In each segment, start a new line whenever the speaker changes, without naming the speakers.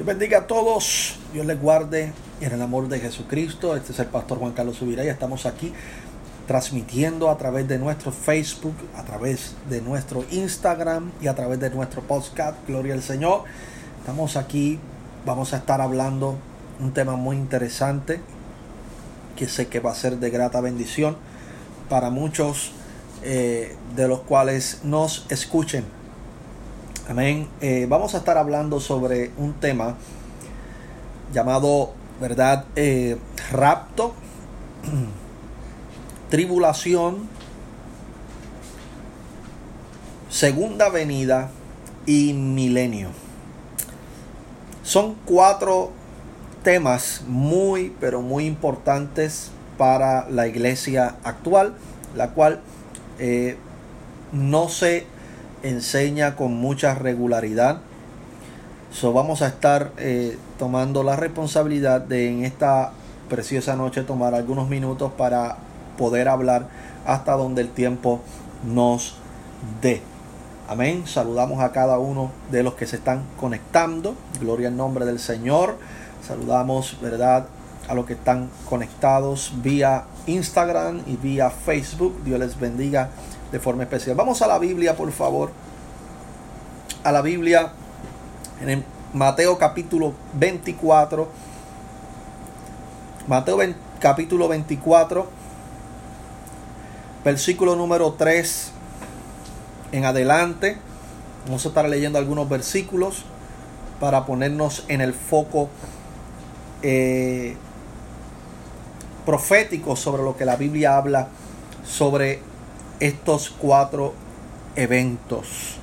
Dios bendiga a todos, Dios les guarde en el amor de Jesucristo. Este es el pastor Juan Carlos Subirá y estamos aquí transmitiendo a través de nuestro Facebook, a través de nuestro Instagram y a través de nuestro podcast. Gloria al Señor. Estamos aquí, vamos a estar hablando un tema muy interesante que sé que va a ser de grata bendición para muchos eh, de los cuales nos escuchen. Amén. Eh, vamos a estar hablando sobre un tema llamado, ¿verdad? Eh, rapto, tribulación, segunda venida y milenio. Son cuatro temas muy, pero muy importantes para la iglesia actual, la cual eh, no se enseña con mucha regularidad. So, vamos a estar eh, tomando la responsabilidad de en esta preciosa noche tomar algunos minutos para poder hablar hasta donde el tiempo nos dé. Amén. Saludamos a cada uno de los que se están conectando. Gloria al nombre del Señor. Saludamos, ¿verdad? A los que están conectados vía Instagram y vía Facebook. Dios les bendiga de forma especial. Vamos a la Biblia, por favor. A la Biblia en Mateo capítulo 24. Mateo capítulo 24, versículo número 3 en adelante. Vamos a estar leyendo algunos versículos para ponernos en el foco eh, profético sobre lo que la Biblia habla sobre estos cuatro eventos.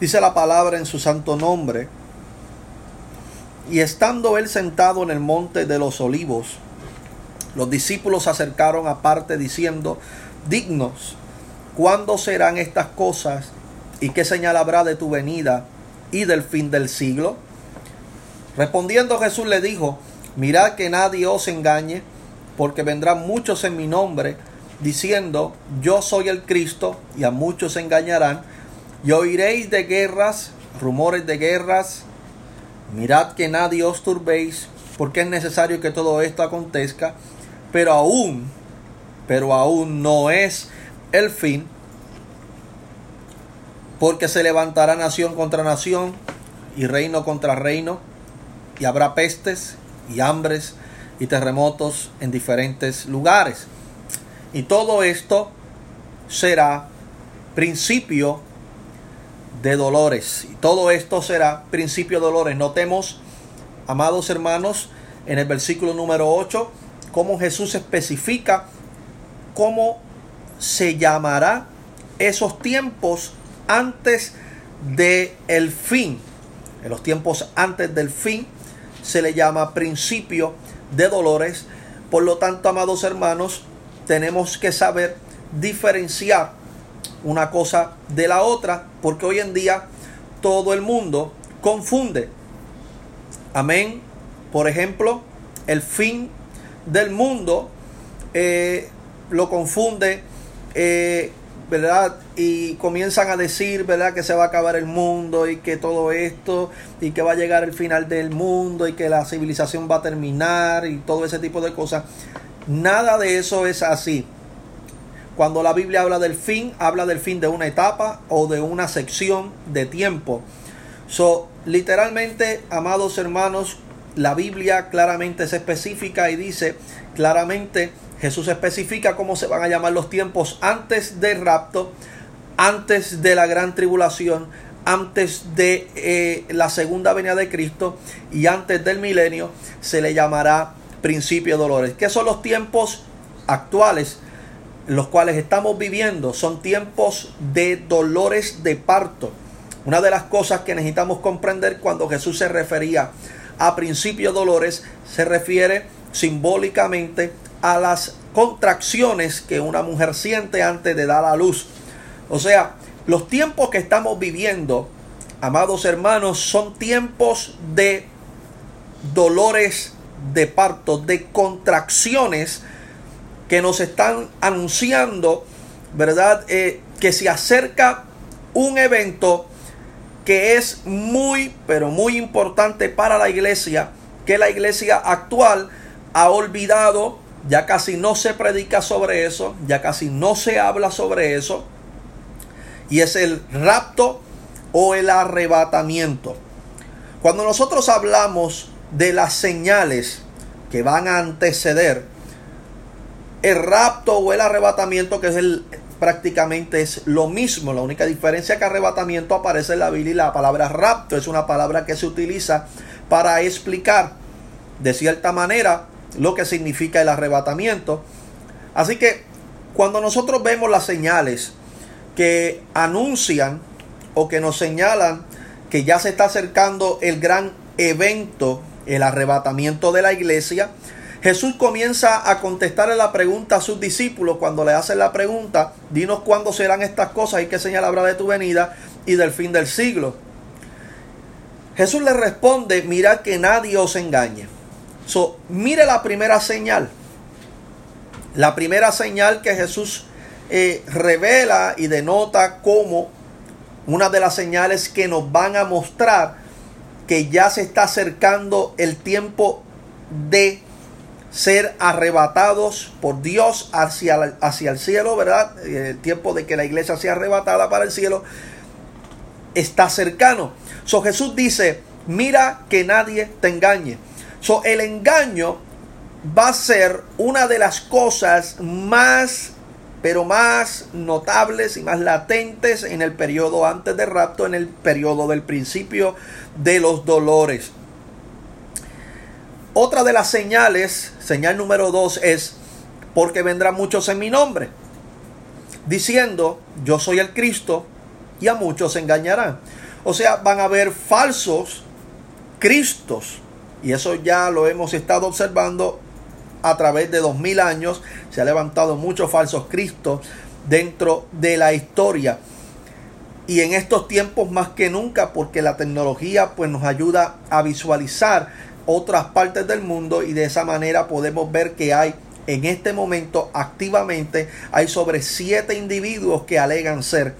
Dice la palabra en su santo nombre. Y estando él sentado en el monte de los olivos, los discípulos se acercaron aparte diciendo, dignos, ¿cuándo serán estas cosas? ¿Y qué señal habrá de tu venida y del fin del siglo? Respondiendo Jesús le dijo, mirad que nadie os engañe, porque vendrán muchos en mi nombre, diciendo, yo soy el Cristo, y a muchos engañarán, y oiréis de guerras, rumores de guerras, mirad que nadie os turbéis, porque es necesario que todo esto acontezca, pero aún, pero aún no es el fin, porque se levantará nación contra nación y reino contra reino, y habrá pestes y hambres y terremotos en diferentes lugares. Y todo esto será principio de dolores. Y todo esto será principio de dolores. Notemos, amados hermanos, en el versículo número 8, cómo Jesús especifica cómo se llamará esos tiempos antes de el fin. En los tiempos antes del fin se le llama principio de dolores. Por lo tanto, amados hermanos, tenemos que saber diferenciar una cosa de la otra, porque hoy en día todo el mundo confunde. Amén. Por ejemplo, el fin del mundo eh, lo confunde, eh, ¿verdad? Y comienzan a decir, ¿verdad? Que se va a acabar el mundo y que todo esto, y que va a llegar el final del mundo y que la civilización va a terminar y todo ese tipo de cosas. Nada de eso es así. Cuando la Biblia habla del fin, habla del fin de una etapa o de una sección de tiempo. So, literalmente, amados hermanos, la Biblia claramente se especifica y dice claramente, Jesús especifica cómo se van a llamar los tiempos antes del rapto, antes de la gran tribulación, antes de eh, la segunda venida de Cristo y antes del milenio, se le llamará principio dolores. ¿Qué son los tiempos actuales? Los cuales estamos viviendo son tiempos de dolores de parto. Una de las cosas que necesitamos comprender cuando Jesús se refería a principio dolores, se refiere simbólicamente a las contracciones que una mujer siente antes de dar a luz. O sea, los tiempos que estamos viviendo, amados hermanos, son tiempos de dolores de parto, de contracciones que nos están anunciando, ¿verdad? Eh, que se acerca un evento que es muy, pero muy importante para la iglesia, que la iglesia actual ha olvidado, ya casi no se predica sobre eso, ya casi no se habla sobre eso, y es el rapto o el arrebatamiento. Cuando nosotros hablamos de las señales que van a anteceder el rapto o el arrebatamiento, que es el prácticamente es lo mismo. La única diferencia que arrebatamiento aparece en la Biblia y la palabra rapto es una palabra que se utiliza para explicar de cierta manera lo que significa el arrebatamiento. Así que cuando nosotros vemos las señales que anuncian o que nos señalan que ya se está acercando el gran evento, el arrebatamiento de la iglesia, Jesús comienza a contestarle la pregunta a sus discípulos cuando le hacen la pregunta, dinos cuándo serán estas cosas y qué señal habrá de tu venida y del fin del siglo. Jesús le responde, mirad que nadie os engañe. So, mire la primera señal. La primera señal que Jesús eh, revela y denota como una de las señales que nos van a mostrar que ya se está acercando el tiempo de ser arrebatados por Dios hacia, hacia el cielo, ¿verdad? El tiempo de que la iglesia sea arrebatada para el cielo está cercano. So Jesús dice, mira que nadie te engañe. So el engaño va a ser una de las cosas más pero más notables y más latentes en el periodo antes del rapto, en el periodo del principio de los dolores. Otra de las señales, señal número dos, es porque vendrán muchos en mi nombre, diciendo, yo soy el Cristo, y a muchos engañarán. O sea, van a haber falsos Cristos. Y eso ya lo hemos estado observando a través de dos mil años. Se ha levantado muchos falsos Cristos dentro de la historia. Y en estos tiempos más que nunca, porque la tecnología pues nos ayuda a visualizar otras partes del mundo y de esa manera podemos ver que hay en este momento activamente hay sobre siete individuos que alegan ser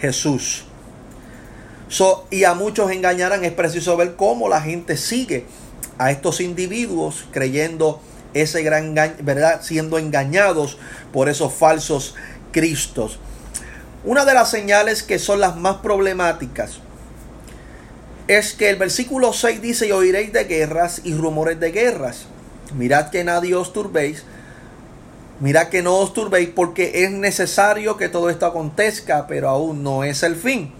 Jesús. Y a muchos engañarán. Es preciso ver cómo la gente sigue a estos individuos creyendo ese gran ¿verdad? Siendo engañados por esos falsos cristos. Una de las señales que son las más problemáticas es que el versículo 6 dice, y oiréis de guerras y rumores de guerras. Mirad que nadie os turbéis. Mirad que no os turbéis porque es necesario que todo esto acontezca, pero aún no es el fin.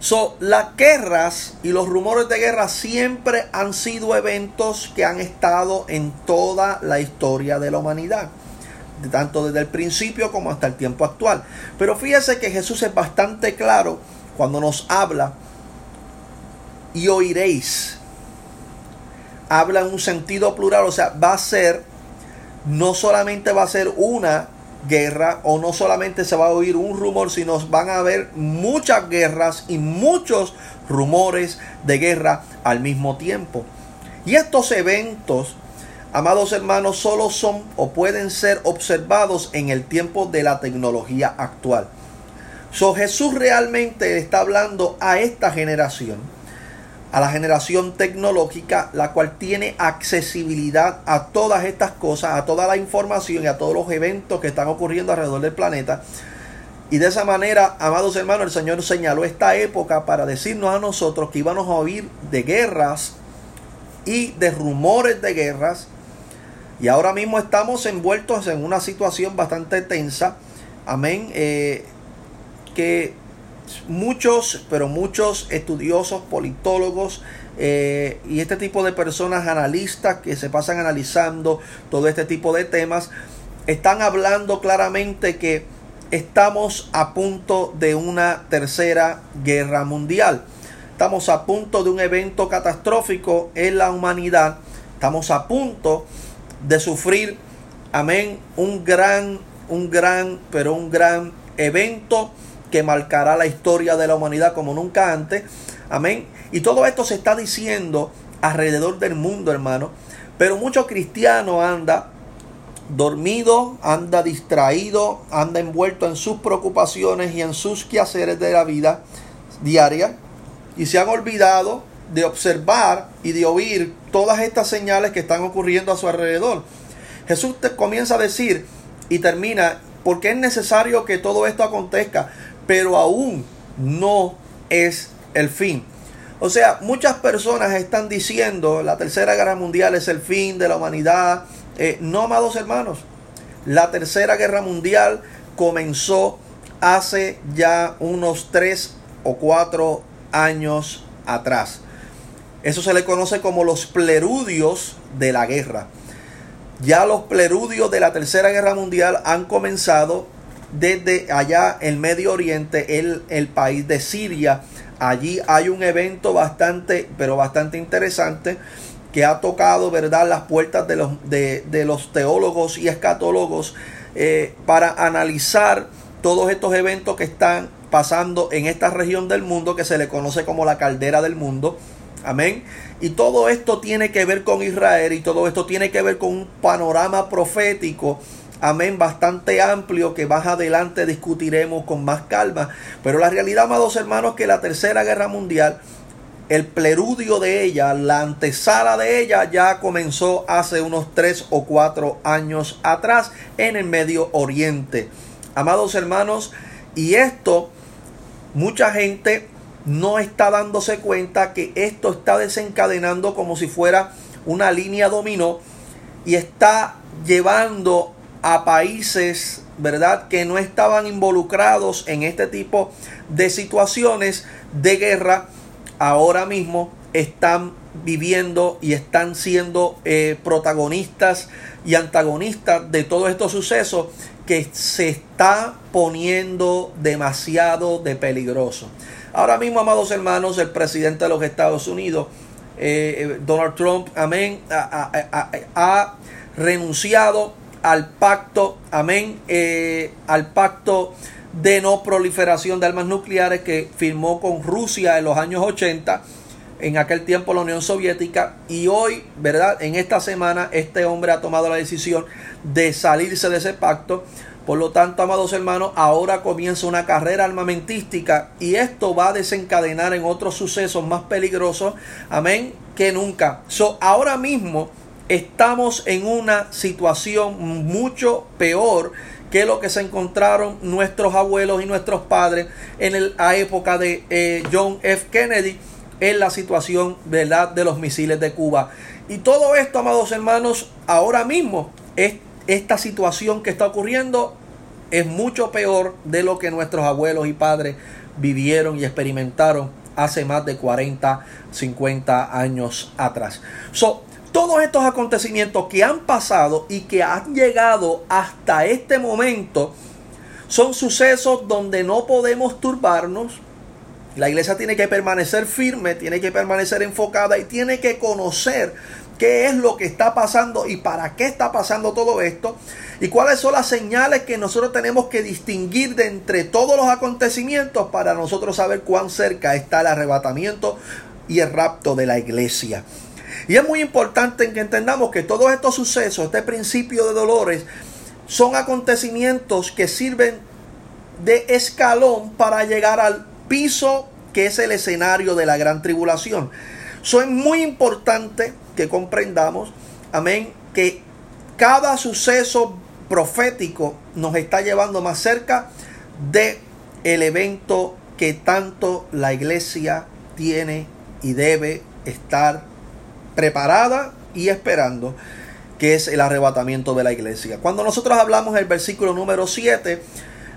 So, las guerras y los rumores de guerra siempre han sido eventos que han estado en toda la historia de la humanidad, tanto desde el principio como hasta el tiempo actual. Pero fíjese que Jesús es bastante claro cuando nos habla y oiréis. Habla en un sentido plural, o sea, va a ser, no solamente va a ser una guerra o no solamente se va a oír un rumor, sino van a haber muchas guerras y muchos rumores de guerra al mismo tiempo. Y estos eventos, amados hermanos, solo son o pueden ser observados en el tiempo de la tecnología actual. So Jesús realmente está hablando a esta generación a la generación tecnológica, la cual tiene accesibilidad a todas estas cosas, a toda la información y a todos los eventos que están ocurriendo alrededor del planeta. Y de esa manera, amados hermanos, el Señor señaló esta época para decirnos a nosotros que íbamos a oír de guerras y de rumores de guerras. Y ahora mismo estamos envueltos en una situación bastante tensa. Amén. Eh, que muchos, pero muchos estudiosos, politólogos eh, y este tipo de personas analistas que se pasan analizando todo este tipo de temas, están hablando claramente que estamos a punto de una tercera guerra mundial. Estamos a punto de un evento catastrófico en la humanidad. Estamos a punto de sufrir, amén, un gran, un gran, pero un gran evento que marcará la historia de la humanidad como nunca antes. Amén. Y todo esto se está diciendo alrededor del mundo, hermano. Pero muchos cristianos anda dormido, anda distraído, anda envuelto en sus preocupaciones y en sus quehaceres de la vida diaria. y se han olvidado de observar y de oír todas estas señales que están ocurriendo a su alrededor. Jesús comienza a decir y termina, porque es necesario que todo esto acontezca, pero aún no es el fin. O sea, muchas personas están diciendo la tercera guerra mundial es el fin de la humanidad. Eh, no, amados hermanos, la tercera guerra mundial comenzó hace ya unos tres o cuatro años atrás. Eso se le conoce como los plerudios de la guerra. Ya los plerudios de la Tercera Guerra Mundial han comenzado desde allá en Medio Oriente, el, el país de Siria. Allí hay un evento bastante, pero bastante interesante que ha tocado, ¿verdad?, las puertas de los, de, los teólogos y escatólogos eh, para analizar todos estos eventos que están pasando en esta región del mundo que se le conoce como la caldera del mundo Amén. Y todo esto tiene que ver con Israel y todo esto tiene que ver con un panorama profético. Amén, bastante amplio que más adelante discutiremos con más calma. Pero la realidad, amados hermanos, que la tercera guerra mundial, el preludio de ella, la antesala de ella, ya comenzó hace unos tres o cuatro años atrás en el Medio Oriente. Amados hermanos, y esto, mucha gente no está dándose cuenta que esto está desencadenando como si fuera una línea dominó y está llevando a países, ¿verdad?, que no estaban involucrados en este tipo de situaciones de guerra, ahora mismo están viviendo y están siendo eh, protagonistas y antagonistas de todos estos sucesos que se está poniendo demasiado de peligroso. Ahora mismo, amados hermanos, el presidente de los Estados Unidos, eh, eh, Donald Trump, amén, ha, renunciado al pacto, amén, eh, al pacto de no proliferación de armas nucleares que firmó con Rusia en los años 80, en aquel tiempo la Unión Soviética, y hoy, ¿verdad? En esta semana este hombre ha tomado la decisión de salirse de ese pacto. Por lo tanto, amados hermanos, ahora comienza una carrera armamentística y esto va a desencadenar en otros sucesos más peligrosos, amén, que nunca. So, ahora mismo estamos en una situación mucho peor que lo que se encontraron nuestros abuelos y nuestros padres en la época de eh, John F. Kennedy en la situación ¿verdad? de los misiles de Cuba. Y todo esto, amados hermanos, ahora mismo es esta situación que está ocurriendo es mucho peor de lo que nuestros abuelos y padres vivieron y experimentaron hace más de 40, 50 años atrás. So, todos estos acontecimientos que han pasado y que han llegado hasta este momento son sucesos donde no podemos turbarnos. La iglesia tiene que permanecer firme, tiene que permanecer enfocada y tiene que conocer qué es lo que está pasando y para qué está pasando todo esto y cuáles son las señales que nosotros tenemos que distinguir de entre todos los acontecimientos para nosotros saber cuán cerca está el arrebatamiento y el rapto de la iglesia. Y es muy importante que entendamos que todos estos sucesos, este principio de dolores, son acontecimientos que sirven de escalón para llegar al piso que es el escenario de la gran tribulación. Eso es muy importante que comprendamos, amén, que cada suceso profético nos está llevando más cerca de el evento que tanto la iglesia tiene y debe estar preparada y esperando, que es el arrebatamiento de la iglesia. Cuando nosotros hablamos el versículo número 7,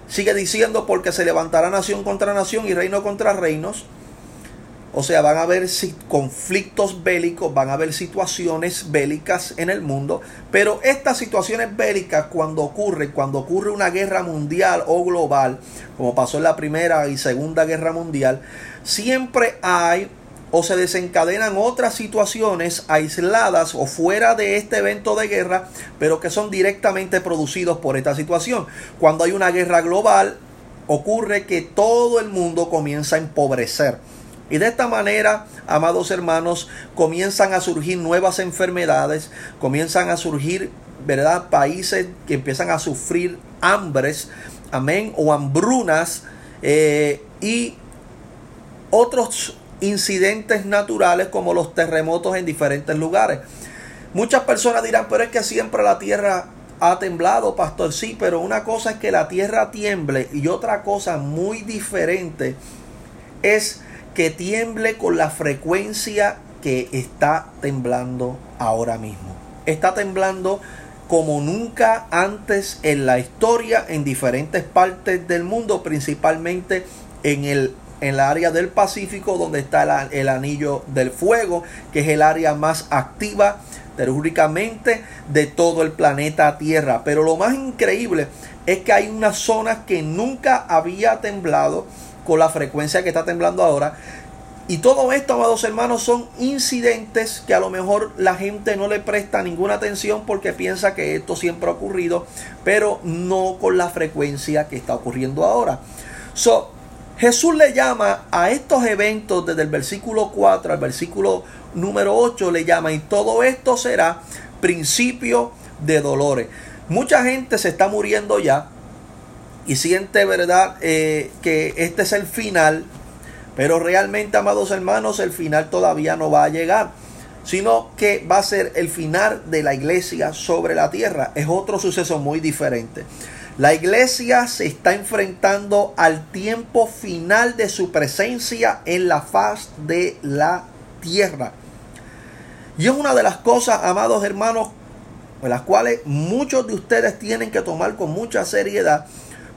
sigue diciendo, porque se levantará nación contra nación y reino contra reinos o sea, van a haber conflictos bélicos, van a haber situaciones bélicas en el mundo, pero estas situaciones bélicas cuando ocurren, cuando ocurre una guerra mundial o global, como pasó en la Primera y Segunda Guerra Mundial, siempre hay o se desencadenan otras situaciones aisladas o fuera de este evento de guerra, pero que son directamente producidos por esta situación. Cuando hay una guerra global, ocurre que todo el mundo comienza a empobrecer y de esta manera, amados hermanos, comienzan a surgir nuevas enfermedades, comienzan a surgir, ¿verdad? Países que empiezan a sufrir hambres, amén, o hambrunas, eh, y otros incidentes naturales como los terremotos en diferentes lugares. Muchas personas dirán, pero es que siempre la tierra ha temblado, pastor. Sí, pero una cosa es que la tierra tiemble y otra cosa muy diferente es que tiemble con la frecuencia que está temblando ahora mismo. Está temblando como nunca antes en la historia en diferentes partes del mundo, principalmente en el en la área del Pacífico donde está el, anillo del fuego, que es el área más activa telúricamente de todo el planeta Tierra. Pero lo más increíble es que hay unas zonas que nunca había temblado con la frecuencia que está temblando ahora. Y todo esto, amados hermanos, son incidentes que a lo mejor la gente no le presta ninguna atención porque piensa que esto siempre ha ocurrido, pero no con la frecuencia que está ocurriendo ahora. So, Jesús le llama a estos eventos desde el versículo 4 al versículo número 8, le llama y todo esto será principio de dolores. Mucha gente se está muriendo ya y siente, ¿verdad?, eh, que este es el final, pero realmente, amados hermanos, el final todavía no va a llegar, sino que va a ser el final de la iglesia sobre la tierra. Es otro suceso muy diferente. La iglesia se está enfrentando al tiempo final de su presencia en la faz de la tierra. Y es una de las cosas, amados hermanos, las cuales muchos de ustedes tienen que tomar con mucha seriedad.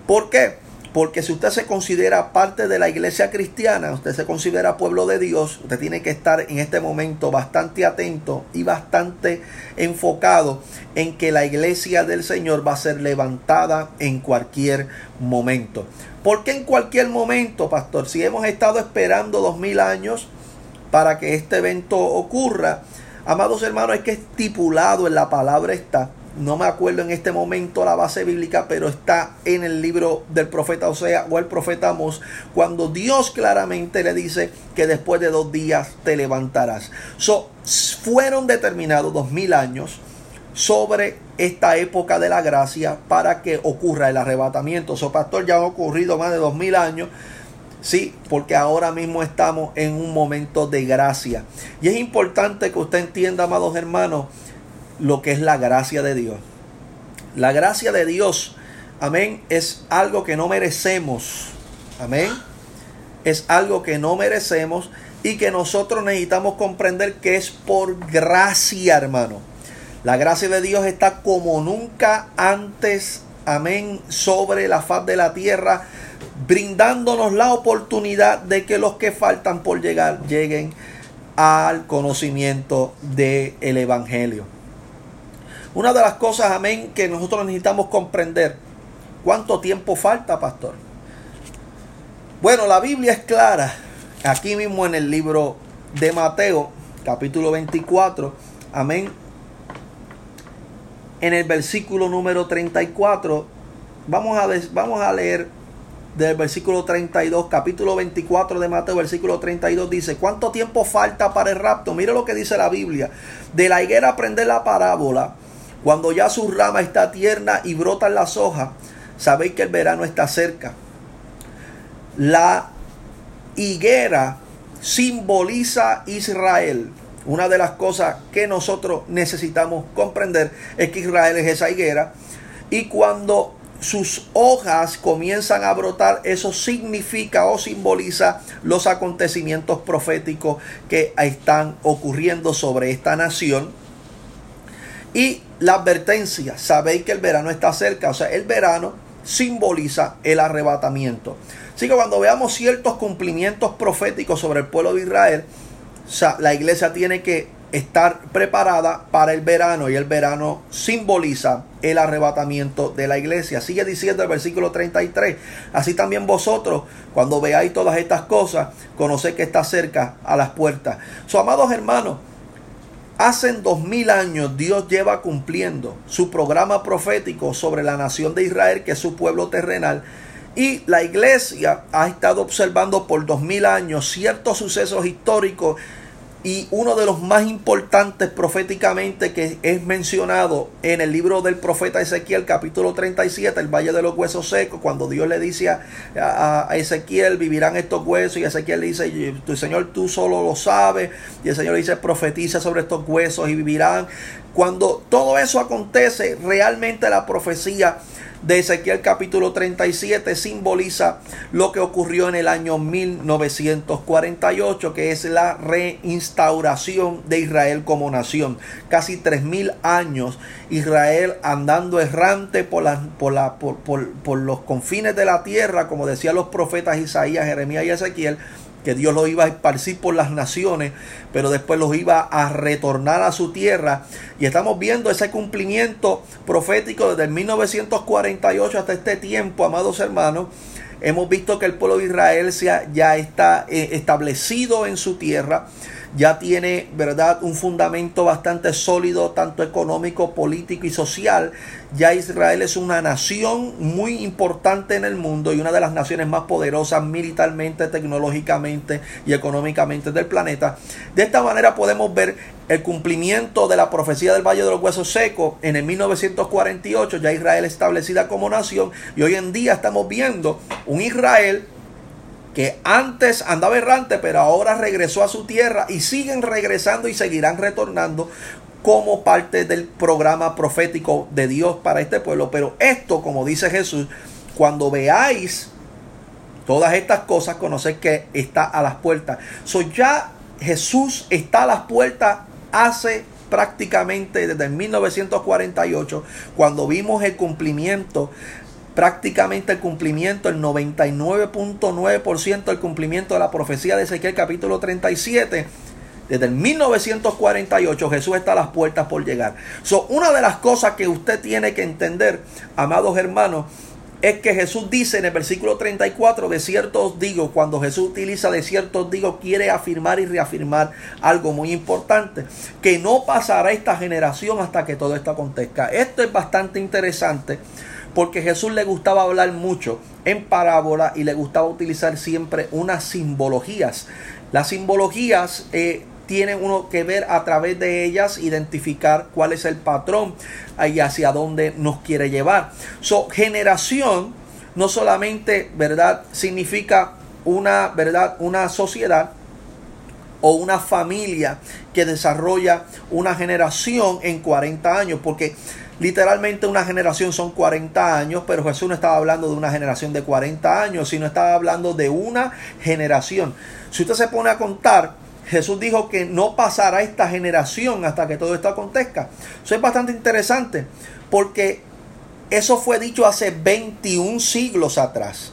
¿Por qué? Porque si usted se considera parte de la iglesia cristiana, usted se considera pueblo de Dios, usted tiene que estar en este momento bastante atento y bastante enfocado en que la iglesia del Señor va a ser levantada en cualquier momento. ¿Por qué en cualquier momento, pastor? Si hemos estado esperando dos mil años para que este evento ocurra, amados hermanos, es que estipulado en la palabra está no me acuerdo en este momento la base bíblica, pero está en el libro del profeta Osea o el profeta Amos, cuando Dios claramente le dice que después de dos días te levantarás. So, fueron determinados dos mil años sobre esta época de la gracia para que ocurra el arrebatamiento. So, pastor, ya ha ocurrido más de dos mil años. Sí, porque ahora mismo estamos en un momento de gracia. Y es importante que usted entienda, amados hermanos, lo que es la gracia de Dios. La gracia de Dios, amén, es algo que no merecemos. Amén. Es algo que no merecemos y que nosotros necesitamos comprender que es por gracia, hermano. La gracia de Dios está como nunca antes, amén, sobre la faz de la tierra, brindándonos la oportunidad de que los que faltan por llegar lleguen al conocimiento del el Evangelio. Una de las cosas, amén, que nosotros necesitamos comprender, ¿cuánto tiempo falta, pastor? Bueno, la Biblia es clara, aquí mismo en el libro de Mateo, capítulo 24, amén. En el versículo número 34, vamos a, vamos a leer del versículo 32, capítulo 24 de Mateo, versículo 32 dice, ¿cuánto tiempo falta para el rapto? Mire lo que dice la Biblia. De la higuera aprender la parábola cuando ya su rama está tierna y brotan las hojas, sabéis que el verano está cerca. La higuera simboliza Israel. Una de las cosas que nosotros necesitamos comprender es que Israel es esa higuera. Y cuando sus hojas comienzan a brotar, eso significa o simboliza los acontecimientos proféticos que están ocurriendo sobre esta nación y la advertencia, sabéis que el verano está cerca, o sea, el verano simboliza el arrebatamiento. Así que cuando veamos ciertos cumplimientos proféticos sobre el pueblo de Israel, la iglesia tiene que estar preparada para el verano y el verano simboliza el arrebatamiento de la iglesia. Sigue diciendo el versículo 33, así también vosotros, cuando veáis todas estas cosas, conocéis que está cerca a las puertas. So, amados hermanos, Hace dos mil años Dios lleva cumpliendo su programa profético sobre la nación de Israel, que es su pueblo terrenal. Y la iglesia ha estado observando por dos mil años ciertos sucesos históricos y uno de los más importantes proféticamente que es mencionado en el libro del profeta Ezequiel capítulo 37, el Valle de los Huesos Secos, cuando Dios le dice a, Ezequiel, vivirán estos huesos, y Ezequiel le dice, tu Señor tú solo lo sabes, y el Señor le dice, profetiza sobre estos huesos y vivirán. Cuando todo eso acontece, realmente la profecía de Ezequiel capítulo 37 simboliza lo que ocurrió en el año 1948, que es la reinstauración de Israel como nación. Casi 3.000 años Israel andando errante por, por, por, por los confines de la tierra, como decían los profetas Isaías, Jeremías y Ezequiel que Dios los iba a esparcir por las naciones, pero después los iba a retornar a su tierra. Y estamos viendo ese cumplimiento profético desde el 1948 hasta este tiempo, amados hermanos. Hemos visto que el pueblo de Israel ya está eh, establecido en su tierra ya tiene, ¿verdad?, un fundamento bastante sólido, tanto económico, político y social. Ya Israel es una nación muy importante en el mundo y una de las naciones más poderosas militarmente, tecnológicamente y económicamente del planeta. De esta manera podemos ver el cumplimiento de la profecía del Valle de los Huesos Secos en el 1948, ya Israel establecida como nación y hoy en día estamos viendo un Israel que antes andaba errante, pero ahora regresó a su tierra y siguen regresando y seguirán retornando como parte del programa profético de Dios para este pueblo. Pero esto, como dice Jesús, cuando veáis todas estas cosas, conoced que está a las puertas. So ya Jesús está a las puertas hace prácticamente desde 1948, cuando vimos el cumplimiento prácticamente el cumplimiento, el 99.9% del cumplimiento de la profecía de Ezequiel capítulo 37. Desde el 1948 Jesús está a las puertas por llegar. So, una de las cosas que usted tiene que entender, amados hermanos, es que Jesús dice en el versículo 34, de cierto os digo, cuando Jesús utiliza de cierto os digo, quiere afirmar y reafirmar algo muy importante, que no pasará esta generación hasta que todo esto acontezca. Esto es bastante interesante porque Jesús le gustaba hablar mucho en parábola y le gustaba utilizar siempre unas simbologías. Las simbologías eh, tienen uno que ver a través de ellas, identificar cuál es el patrón y hacia dónde nos quiere llevar. So, generación no solamente, ¿verdad?, significa una, ¿verdad?, una sociedad o una familia que desarrolla una generación en 40 años, porque Literalmente una generación son 40 años, pero Jesús no estaba hablando de una generación de 40 años, sino estaba hablando de una generación. Si usted se pone a contar, Jesús dijo que no pasará esta generación hasta que todo esto acontezca. Eso es bastante interesante porque eso fue dicho hace 21 siglos atrás.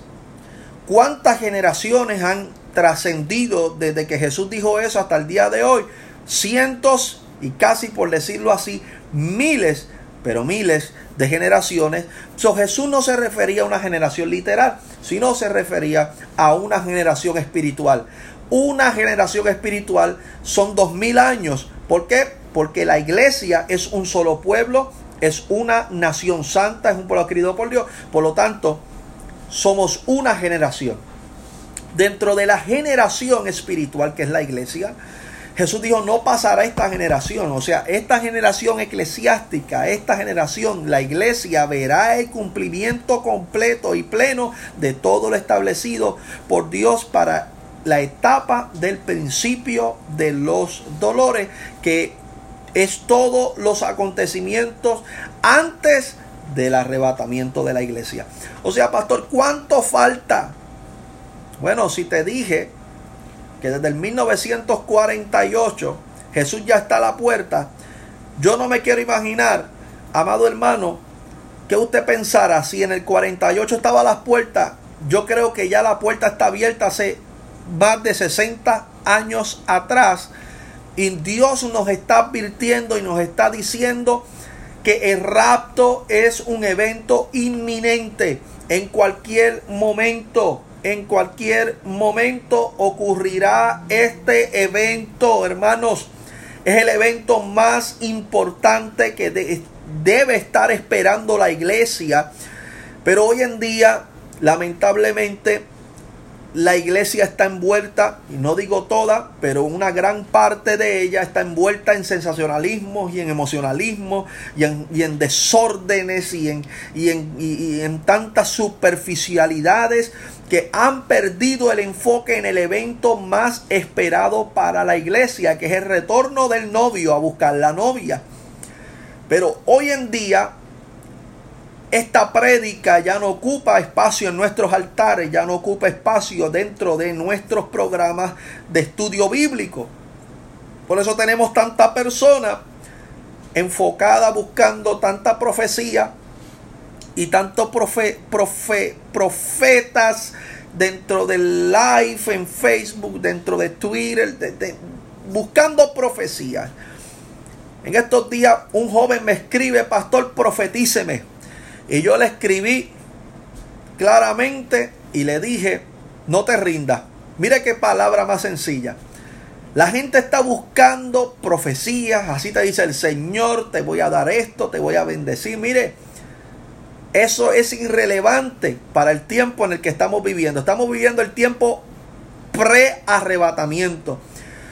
¿Cuántas generaciones han trascendido desde que Jesús dijo eso hasta el día de hoy? Cientos y casi por decirlo así, miles pero miles de generaciones. So, Jesús no se refería a una generación literal, sino se refería a una generación espiritual. Una generación espiritual son dos mil años. ¿Por qué? Porque la iglesia es un solo pueblo, es una nación santa, es un pueblo querido por Dios. Por lo tanto, somos una generación. Dentro de la generación espiritual que es la iglesia, Jesús dijo, no pasará esta generación. O sea, esta generación eclesiástica, esta generación, la iglesia verá el cumplimiento completo y pleno de todo lo establecido por Dios para la etapa del principio de los dolores, que es todos los acontecimientos antes del arrebatamiento de la iglesia. O sea, pastor, ¿cuánto falta? Bueno, si te dije que desde el 1948 Jesús ya está a la puerta, yo no me quiero imaginar, amado hermano, que usted pensara si en el 48 estaba a las puertas, yo creo que ya la puerta está abierta hace más de 60 años atrás y Dios nos está advirtiendo y nos está diciendo que el rapto es un evento inminente en cualquier momento en cualquier momento ocurrirá este evento, hermanos. Es el evento más importante que debe estar esperando la iglesia. Pero hoy en día, lamentablemente, la iglesia está envuelta, y no digo toda, pero una gran parte de ella está envuelta en sensacionalismos y en emocionalismo y en, desórdenes y en, y en, y en tantas superficialidades que han perdido el enfoque en el evento más esperado para la iglesia, que es el retorno del novio a buscar la novia. Pero hoy en día esta prédica ya no ocupa espacio en nuestros altares, ya no ocupa espacio dentro de nuestros programas de estudio bíblico. Por eso tenemos tanta persona enfocada buscando tanta profecía y tantos profe, profetas dentro del live en Facebook, dentro de Twitter, buscando profecías. En estos días un joven me escribe, pastor, profetíceme. Y yo le escribí claramente y le dije, no te rindas. Mire qué palabra más sencilla. La gente está buscando profecías, así te dice el Señor, te voy a dar esto, te voy a bendecir. Mire, eso es irrelevante para el tiempo en el que estamos viviendo. Estamos viviendo el tiempo pre-arrebatamiento.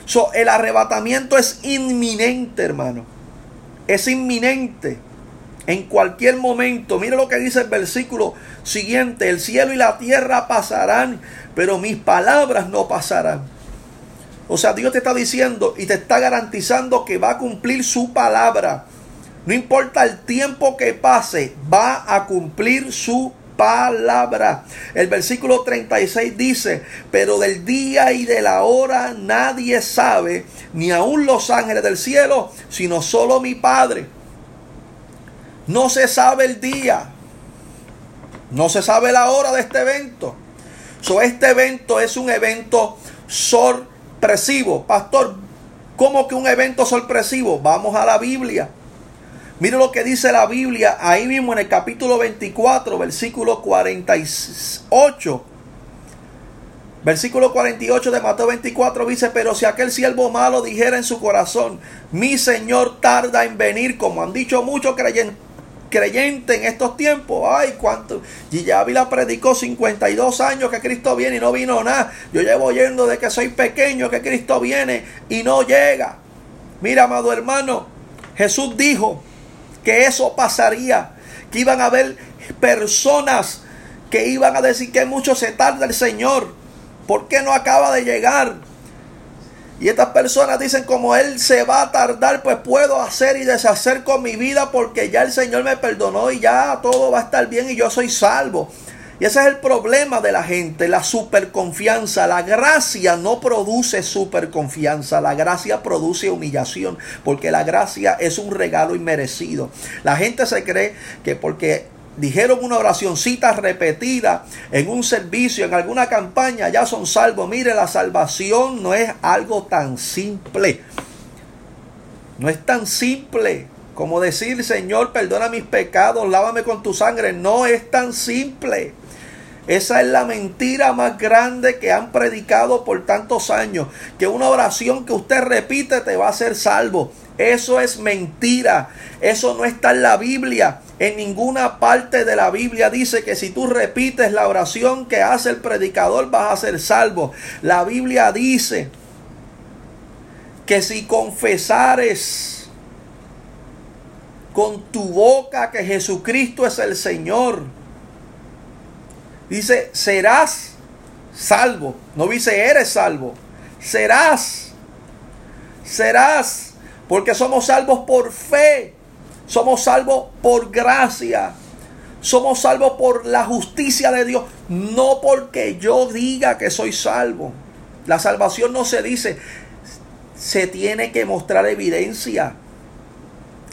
So, el arrebatamiento es inminente, hermano. Es inminente en cualquier momento. Mire lo que dice el versículo siguiente, el cielo y la tierra pasarán, pero mis palabras no pasarán. O sea, Dios te está diciendo y te está garantizando que va a cumplir su palabra. No importa el tiempo que pase, va a cumplir su palabra. El versículo 36 dice, pero del día y de la hora nadie sabe, ni aun los ángeles del cielo, sino solo mi Padre. No se sabe el día. No se sabe la hora de este evento. So, este evento es un evento sorpresivo. Pastor, ¿cómo que un evento sorpresivo? Vamos a la Biblia. Mire lo que dice la Biblia ahí mismo en el capítulo 24, versículo 48. Versículo 48 de Mateo 24 dice, pero si aquel siervo malo dijera en su corazón, mi Señor tarda en venir, como han dicho muchos creyentes, creyente en estos tiempos. Ay, cuánto. Y ya la predicó 52 años que Cristo viene y no vino nada. Yo llevo oyendo de que soy pequeño, que Cristo viene y no llega. Mira, amado hermano, Jesús dijo que eso pasaría, que iban a haber personas que iban a decir que mucho se tarda el Señor. ¿Por qué no acaba de llegar? Y estas personas dicen, como Él se va a tardar, pues puedo hacer y deshacer con mi vida porque ya el Señor me perdonó y ya todo va a estar bien y yo soy salvo. Y ese es el problema de la gente, la superconfianza. La gracia no produce superconfianza, la gracia produce humillación, porque la gracia es un regalo inmerecido. La gente se cree que porque dijeron una oracióncita repetida en un servicio, en alguna campaña, ya son salvos. Mire, la salvación no es algo tan simple. No es tan simple como decir, Señor, perdona mis pecados, lávame con tu sangre. No es tan simple. Esa es la mentira más grande que han predicado por tantos años. Que una oración que usted repite te va a hacer salvo. Eso es mentira. Eso no está en la Biblia. En ninguna parte de la Biblia dice que si tú repites la oración que hace el predicador vas a ser salvo. La Biblia dice que si confesares con tu boca que Jesucristo es el Señor, dice, serás salvo. No dice, eres salvo. Serás. Serás porque somos salvos por fe. Somos salvos por gracia. Somos salvos por la justicia de Dios. No porque yo diga que soy salvo. La salvación no se dice. Se tiene que mostrar evidencia.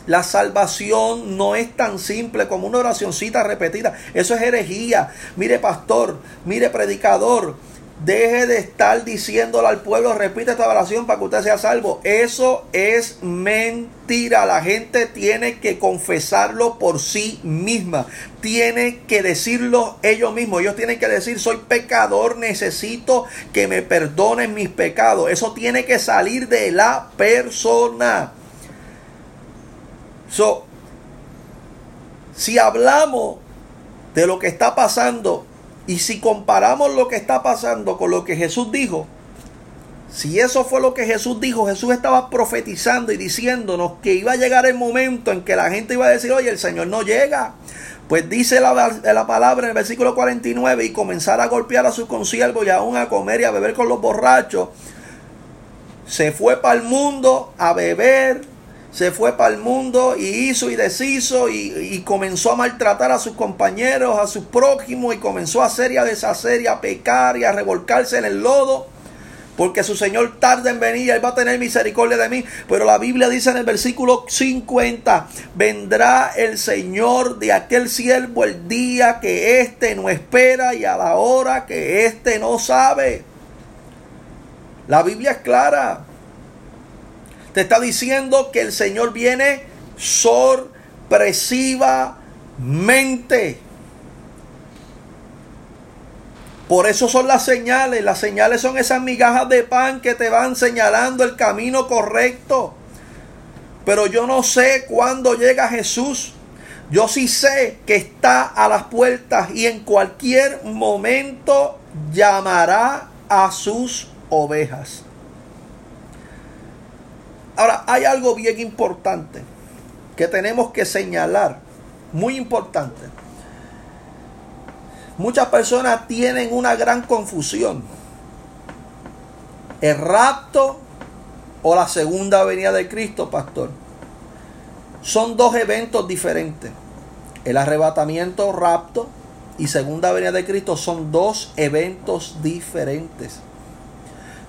La salvación no es tan simple como una oracioncita repetida. Eso es herejía. Mire pastor, mire predicador. Deje de estar diciéndole al pueblo, repite esta oración para que usted sea salvo. Eso es mentira. La gente tiene que confesarlo por sí misma. Tiene que decirlo ellos mismos. Ellos tienen que decir, soy pecador, necesito que me perdonen mis pecados. Eso tiene que salir de la persona. So, si hablamos de lo que está pasando Y si comparamos lo que está pasando con lo que Jesús dijo, si eso fue lo que Jesús dijo, Jesús estaba profetizando y diciéndonos que iba a llegar el momento en que la gente iba a decir, oye, el Señor no llega. Pues dice la, la palabra en el versículo 49 y comenzar a golpear a sus consiervos y aún a comer y a beber con los borrachos. Se fue para el mundo a beber, se fue para el mundo y hizo y deshizo y, y, comenzó a maltratar a sus compañeros, a sus prójimos y comenzó a hacer y a deshacer y a pecar y a revolcarse en el lodo porque su Señor tarda en venir, Él va a tener misericordia de mí. Pero la Biblia dice en el versículo 50, vendrá el Señor de aquel siervo el día que éste no espera y a la hora que éste no sabe. La Biblia es clara. Te está diciendo que el Señor viene sorpresivamente. Por eso son las señales. Las señales son esas migajas de pan que te van señalando el camino correcto. Pero yo no sé cuándo llega Jesús. Yo sí sé que está a las puertas y en cualquier momento llamará a sus ovejas. Ahora, hay algo bien importante que tenemos que señalar. Muy importante. Muchas personas tienen una gran confusión. El rapto o la segunda venida de Cristo, pastor. Son dos eventos diferentes. El arrebatamiento, rapto y segunda venida de Cristo son dos eventos diferentes.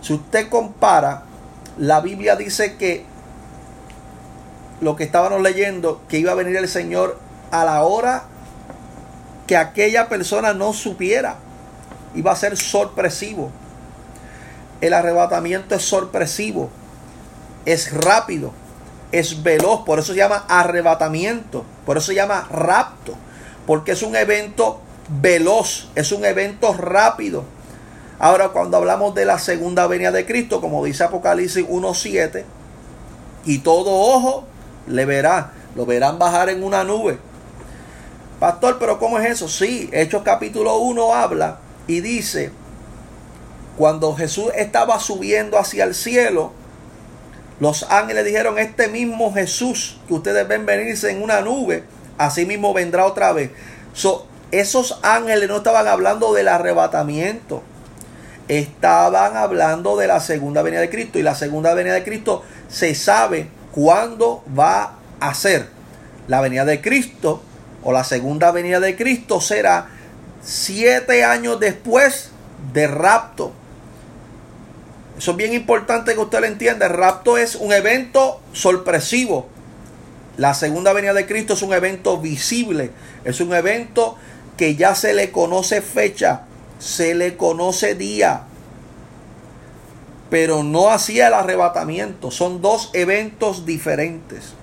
Si usted compara, la Biblia dice que lo que estábamos leyendo, que iba a venir el Señor a la hora que aquella persona no supiera. Iba a ser sorpresivo. El arrebatamiento es sorpresivo. Es rápido. Es veloz. Por eso se llama arrebatamiento. Por eso se llama rapto. Porque es un evento veloz. Es un evento rápido. Ahora cuando hablamos de la segunda venida de Cristo, como dice Apocalipsis 1.7, y todo ojo le verá, lo verán bajar en una nube Pastor, pero ¿cómo es eso? Sí, Hechos capítulo 1 habla y dice, cuando Jesús estaba subiendo hacia el cielo, los ángeles dijeron, este mismo Jesús que ustedes ven venirse en una nube, así mismo vendrá otra vez. esos ángeles no estaban hablando del arrebatamiento, estaban hablando de la segunda venida de Cristo. Y la segunda venida de Cristo se sabe cuándo va a ser. La venida de Cristo o la segunda venida de Cristo será siete años después de rapto. Eso es bien importante que usted lo entienda. Rapto es un evento sorpresivo. La segunda venida de Cristo es un evento visible. Es un evento que ya se le conoce fecha, se le conoce día. Pero no hacía el arrebatamiento. Son dos eventos diferentes.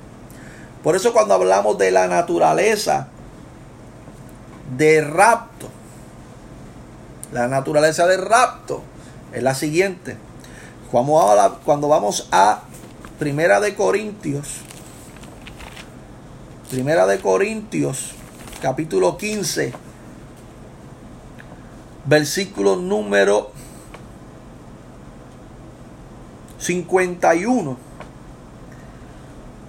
Por eso cuando hablamos de la naturaleza de rapto. La naturaleza del rapto es la siguiente. Cuando vamos a Primera de Corintios, Primera de Corintios, capítulo 15, versículo número 51.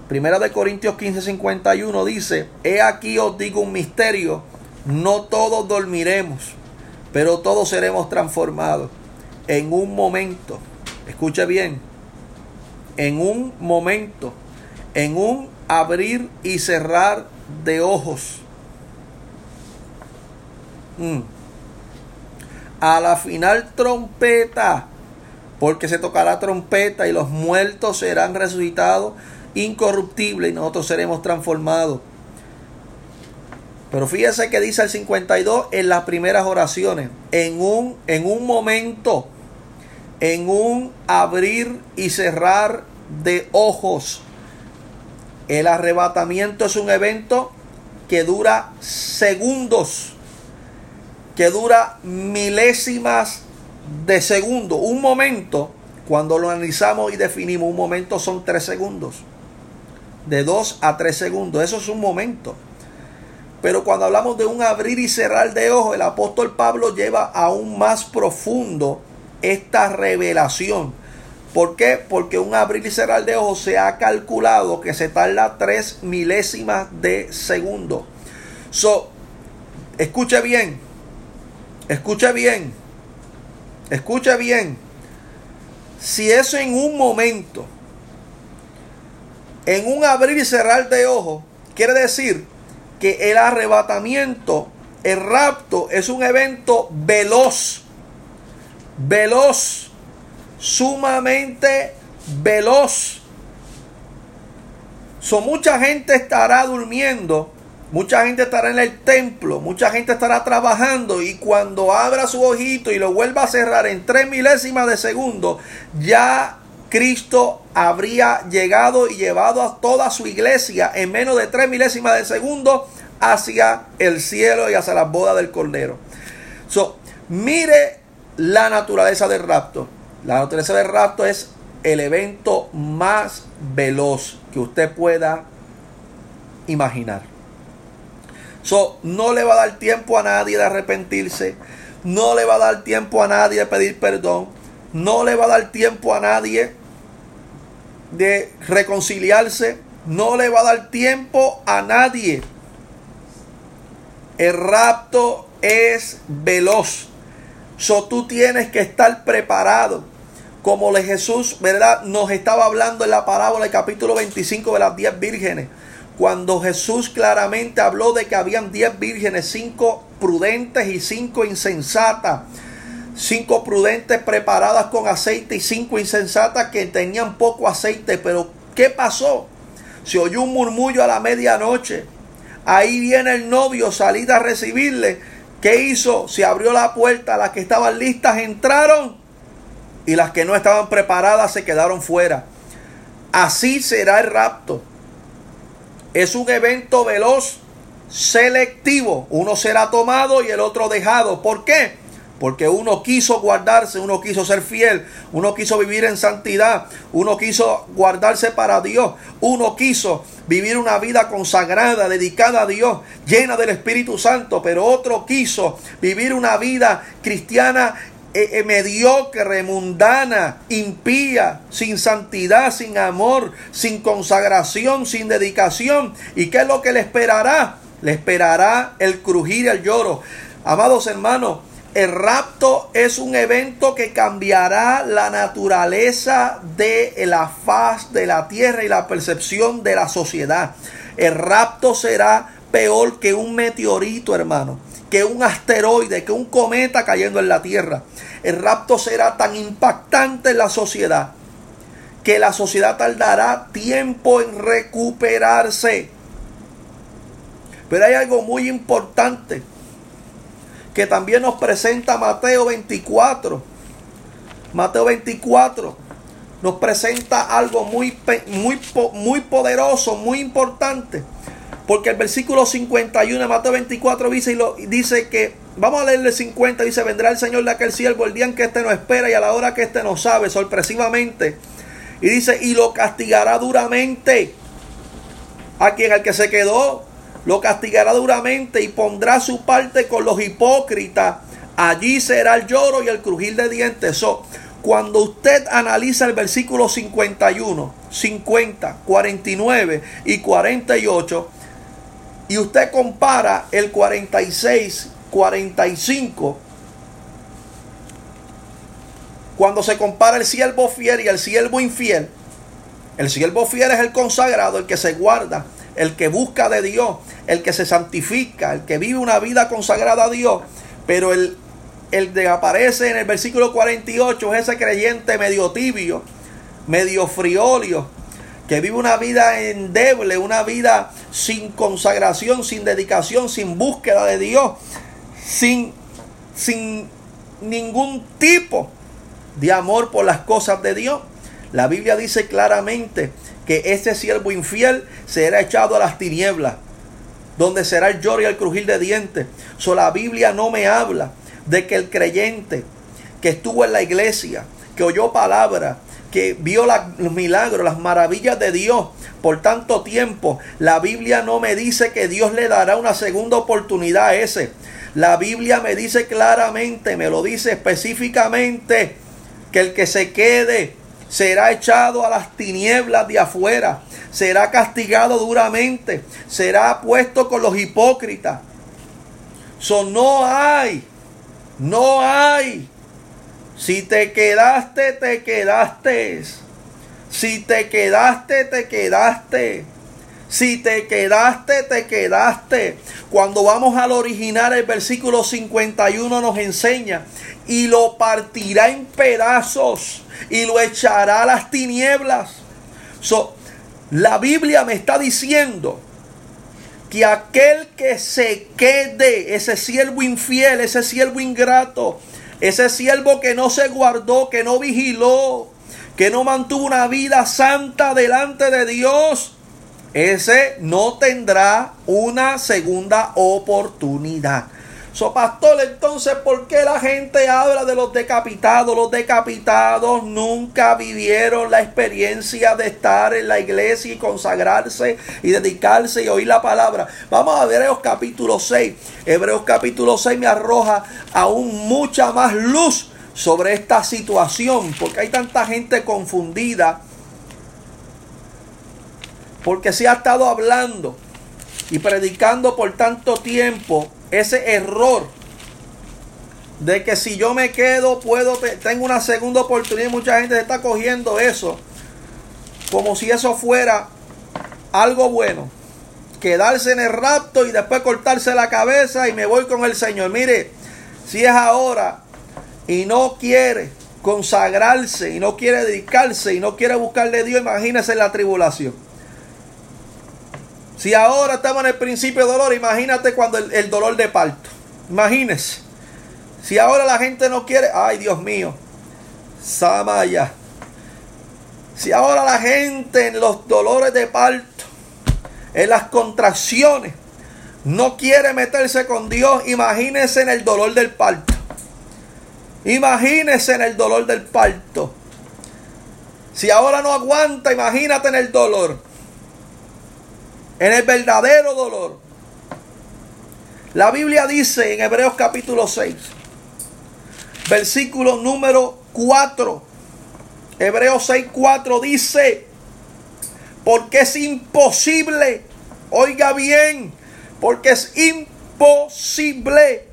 Primera de Corintios 15, 51 dice, he aquí os digo un misterio no todos dormiremos, pero todos seremos transformados en un momento. Escuche bien, en un momento, en un abrir y cerrar de ojos. Mm. A la final trompeta, porque se tocará trompeta y los muertos serán resucitados incorruptibles y nosotros seremos transformados pero fíjese que dice el 52 en las primeras oraciones, en un, en un momento, en un abrir y cerrar de ojos. El arrebatamiento es un evento que dura segundos, que dura milésimas de segundo. Un momento, cuando lo analizamos y definimos, un momento son tres segundos. De dos a tres segundos, eso es un momento. Pero cuando hablamos de un abrir y cerrar de ojos, el apóstol Pablo lleva aún más profundo esta revelación. ¿Por qué? Porque un abrir y cerrar de ojos se ha calculado que se tarda tres milésimas de segundo. So, escuche bien, escuche bien, escuche bien. Si eso en un momento, en un abrir y cerrar de ojos, quiere decir que el arrebatamiento, el rapto, es un evento veloz, veloz, sumamente veloz. So, mucha gente estará durmiendo, mucha gente estará en el templo, mucha gente estará trabajando y cuando abra su ojito y lo vuelva a cerrar en tres milésimas de segundo, ya Cristo habría llegado y llevado a toda su iglesia en menos de tres milésimas de segundo hacia el cielo y hacia la boda del Cordero. So, mire la naturaleza del rapto. La naturaleza del rapto es el evento más veloz que usted pueda imaginar. So, no le va a dar tiempo a nadie de arrepentirse. No le va a dar tiempo a nadie de pedir perdón. No le va a dar tiempo a nadie de reconciliarse. No le va a dar tiempo a nadie. El rapto es veloz. So tú tienes que estar preparado. Como Jesús, ¿verdad? Nos estaba hablando en la parábola del capítulo 25 de las 10 vírgenes. Cuando Jesús claramente habló de que habían 10 vírgenes, 5 prudentes y 5 insensatas. 5 prudentes preparadas con aceite y 5 insensatas que tenían poco aceite. Pero ¿qué pasó? Se oyó un murmullo a la medianoche. Ahí viene el novio, salida a recibirle. ¿Qué hizo? Se abrió la puerta, las que estaban listas entraron y las que no estaban preparadas se quedaron fuera. Así será el rapto. Es un evento veloz, selectivo. Uno será tomado y el otro dejado. ¿Por qué? Porque uno quiso guardarse, uno quiso ser fiel, uno quiso vivir en santidad, uno quiso guardarse para Dios, uno quiso vivir una vida consagrada, dedicada a Dios, llena del Espíritu Santo, pero otro quiso vivir una vida cristiana eh, eh, mediocre, mundana, impía, sin santidad, sin amor, sin consagración, sin dedicación. ¿Y qué es lo que le esperará? Le esperará el crujir y el lloro. Amados hermanos, el rapto es un evento que cambiará la naturaleza de la faz de la tierra y la percepción de la sociedad. El rapto será peor que un meteorito, hermano, que un asteroide, que un cometa cayendo en la tierra. El rapto será tan impactante en la sociedad que la sociedad tardará tiempo en recuperarse. Pero hay algo muy importante que también nos presenta Mateo 24. Mateo 24 nos presenta algo muy, muy, muy poderoso, muy importante. Porque el versículo 51 de Mateo 24 dice, y lo, dice que, vamos a leerle 50, dice, vendrá el Señor de aquel siervo el día en que éste no espera y a la hora que éste no sabe, sorpresivamente. Y dice, y lo castigará duramente a quien al que se quedó lo castigará duramente y pondrá su parte con los hipócritas. Allí será el lloro y el crujir de dientes. cuando usted analiza el versículo 51, 50, 49 y 48, y usted compara el 46, 45, cuando se compara el siervo fiel y el siervo infiel, el siervo fiel es el consagrado, el que se guarda el que busca de Dios, el que se santifica, el que vive una vida consagrada a Dios. Pero el, el que aparece en el versículo 48 es ese creyente medio tibio, medio friolio, que vive una vida endeble, una vida sin consagración, sin dedicación, sin búsqueda de Dios, sin, sin ningún tipo de amor por las cosas de Dios. La Biblia dice claramente que ese siervo infiel será echado a las tinieblas, donde será el lloro y el crujir de dientes. So, la Biblia no me habla de que el creyente que estuvo en la iglesia, que oyó palabra, que vio los milagros, las maravillas de Dios por tanto tiempo, la Biblia no me dice que Dios le dará una segunda oportunidad a ese. La Biblia me dice claramente, me lo dice específicamente, que el que se quede será echado a las tinieblas de afuera, será castigado duramente, será puesto con los hipócritas. No hay, no hay. Si te quedaste, te quedaste. Si te quedaste, te quedaste. Si te quedaste, te quedaste. Cuando vamos al original, el versículo 51 nos enseña, y lo partirá en pedazos y lo echará a las tinieblas. la Biblia me está diciendo que aquel que se quede, ese siervo infiel, ese siervo ingrato, ese siervo que no se guardó, que no vigiló, que no mantuvo una vida santa delante de Dios, ese no tendrá una segunda oportunidad. So, pastor, entonces, ¿por qué la gente habla de los decapitados? Los decapitados nunca vivieron la experiencia de estar en la iglesia y consagrarse y dedicarse y oír la palabra. Vamos a Hebreos capítulo 6. Hebreos capítulo 6 me arroja aún mucha más luz sobre esta situación, porque hay tanta gente confundida porque se ha estado hablando y predicando por tanto tiempo ese error de que si yo me quedo puedo tengo una segunda oportunidad mucha gente está cogiendo eso como si eso fuera algo bueno. Quedarse en el rapto y después cortarse la cabeza y me voy con el Señor. Mire si es ahora y no quiere consagrarse y no quiere dedicarse y no quiere buscarle a Dios imagínese la tribulación si ahora estamos en el principio de dolor, imagínate cuando el, dolor de parto. Imagínese. Si ahora la gente no quiere, ay Dios mío, Samaya. Si ahora la gente en los dolores de parto, en las contracciones, no quiere meterse con Dios, imagínese en el dolor del parto. Imagínese en el dolor del parto. Si ahora no aguanta, imagínate en el dolor en el verdadero dolor. La Biblia dice en Hebreos capítulo 6, versículo número 4, Hebreos 6, 4 dice, porque es imposible, oiga bien, porque es imposible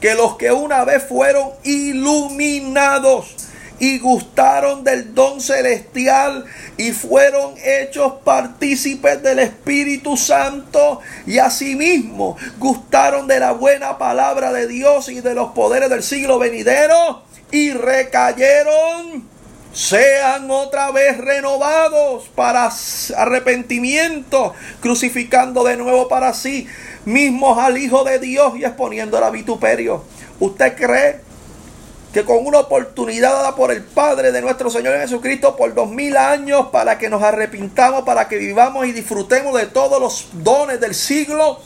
que los que una vez fueron iluminados y gustaron del don celestial y fueron hechos partícipes del Espíritu Santo y asimismo gustaron de la buena palabra de Dios y de los poderes del siglo venidero y recayeron sean otra vez renovados para arrepentimiento, crucificando de nuevo para sí mismos al Hijo de Dios y exponiendo el vituperio. ¿Usted cree que con una oportunidad dada por el Padre de nuestro Señor Jesucristo por dos mil años para que nos arrepintamos, para que vivamos y disfrutemos de todos los dones del siglo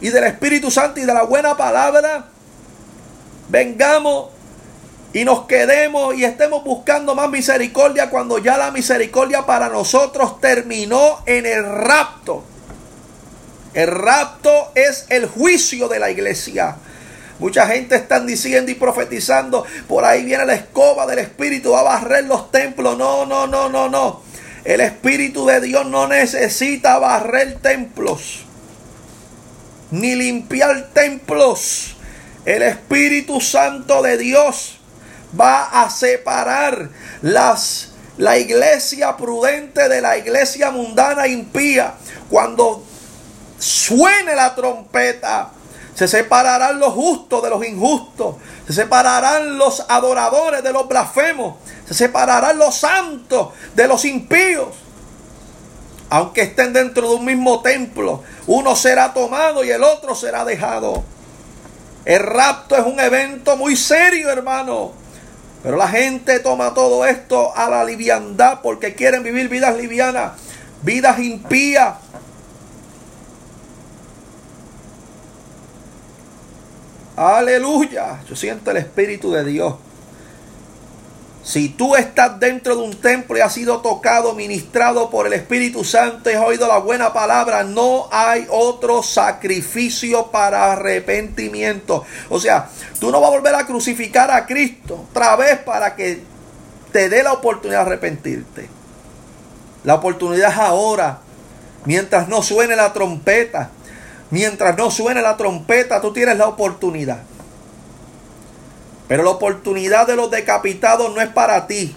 y del Espíritu Santo y de la buena palabra, vengamos y nos quedemos y estemos buscando más misericordia cuando ya la misericordia para nosotros terminó en el rapto. El rapto es el juicio de la iglesia. Mucha gente están diciendo y profetizando, por ahí viene la escoba del Espíritu, va a barrer los templos. No, no, no, no, no. El Espíritu de Dios no necesita barrer templos, ni limpiar templos. El Espíritu Santo de Dios va a separar las, la iglesia prudente de la iglesia mundana impía. Cuando suene la trompeta, se separarán los justos de los injustos. Se separarán los adoradores de los blasfemos. Se separarán los santos de los impíos. Aunque estén dentro de un mismo templo, uno será tomado y el otro será dejado. El rapto es un evento muy serio, hermano. Pero la gente toma todo esto a la liviandad porque quieren vivir vidas livianas, vidas impías, Aleluya. Yo siento el Espíritu de Dios. Si tú estás dentro de un templo y has sido tocado, ministrado por el Espíritu Santo y has oído la buena palabra, no hay otro sacrificio para arrepentimiento. O sea, tú no vas a volver a crucificar a Cristo otra vez para que te dé la oportunidad de arrepentirte. La oportunidad es ahora, mientras no suene la trompeta. Mientras no suene la trompeta, tú tienes la oportunidad. Pero la oportunidad de los decapitados no es para ti.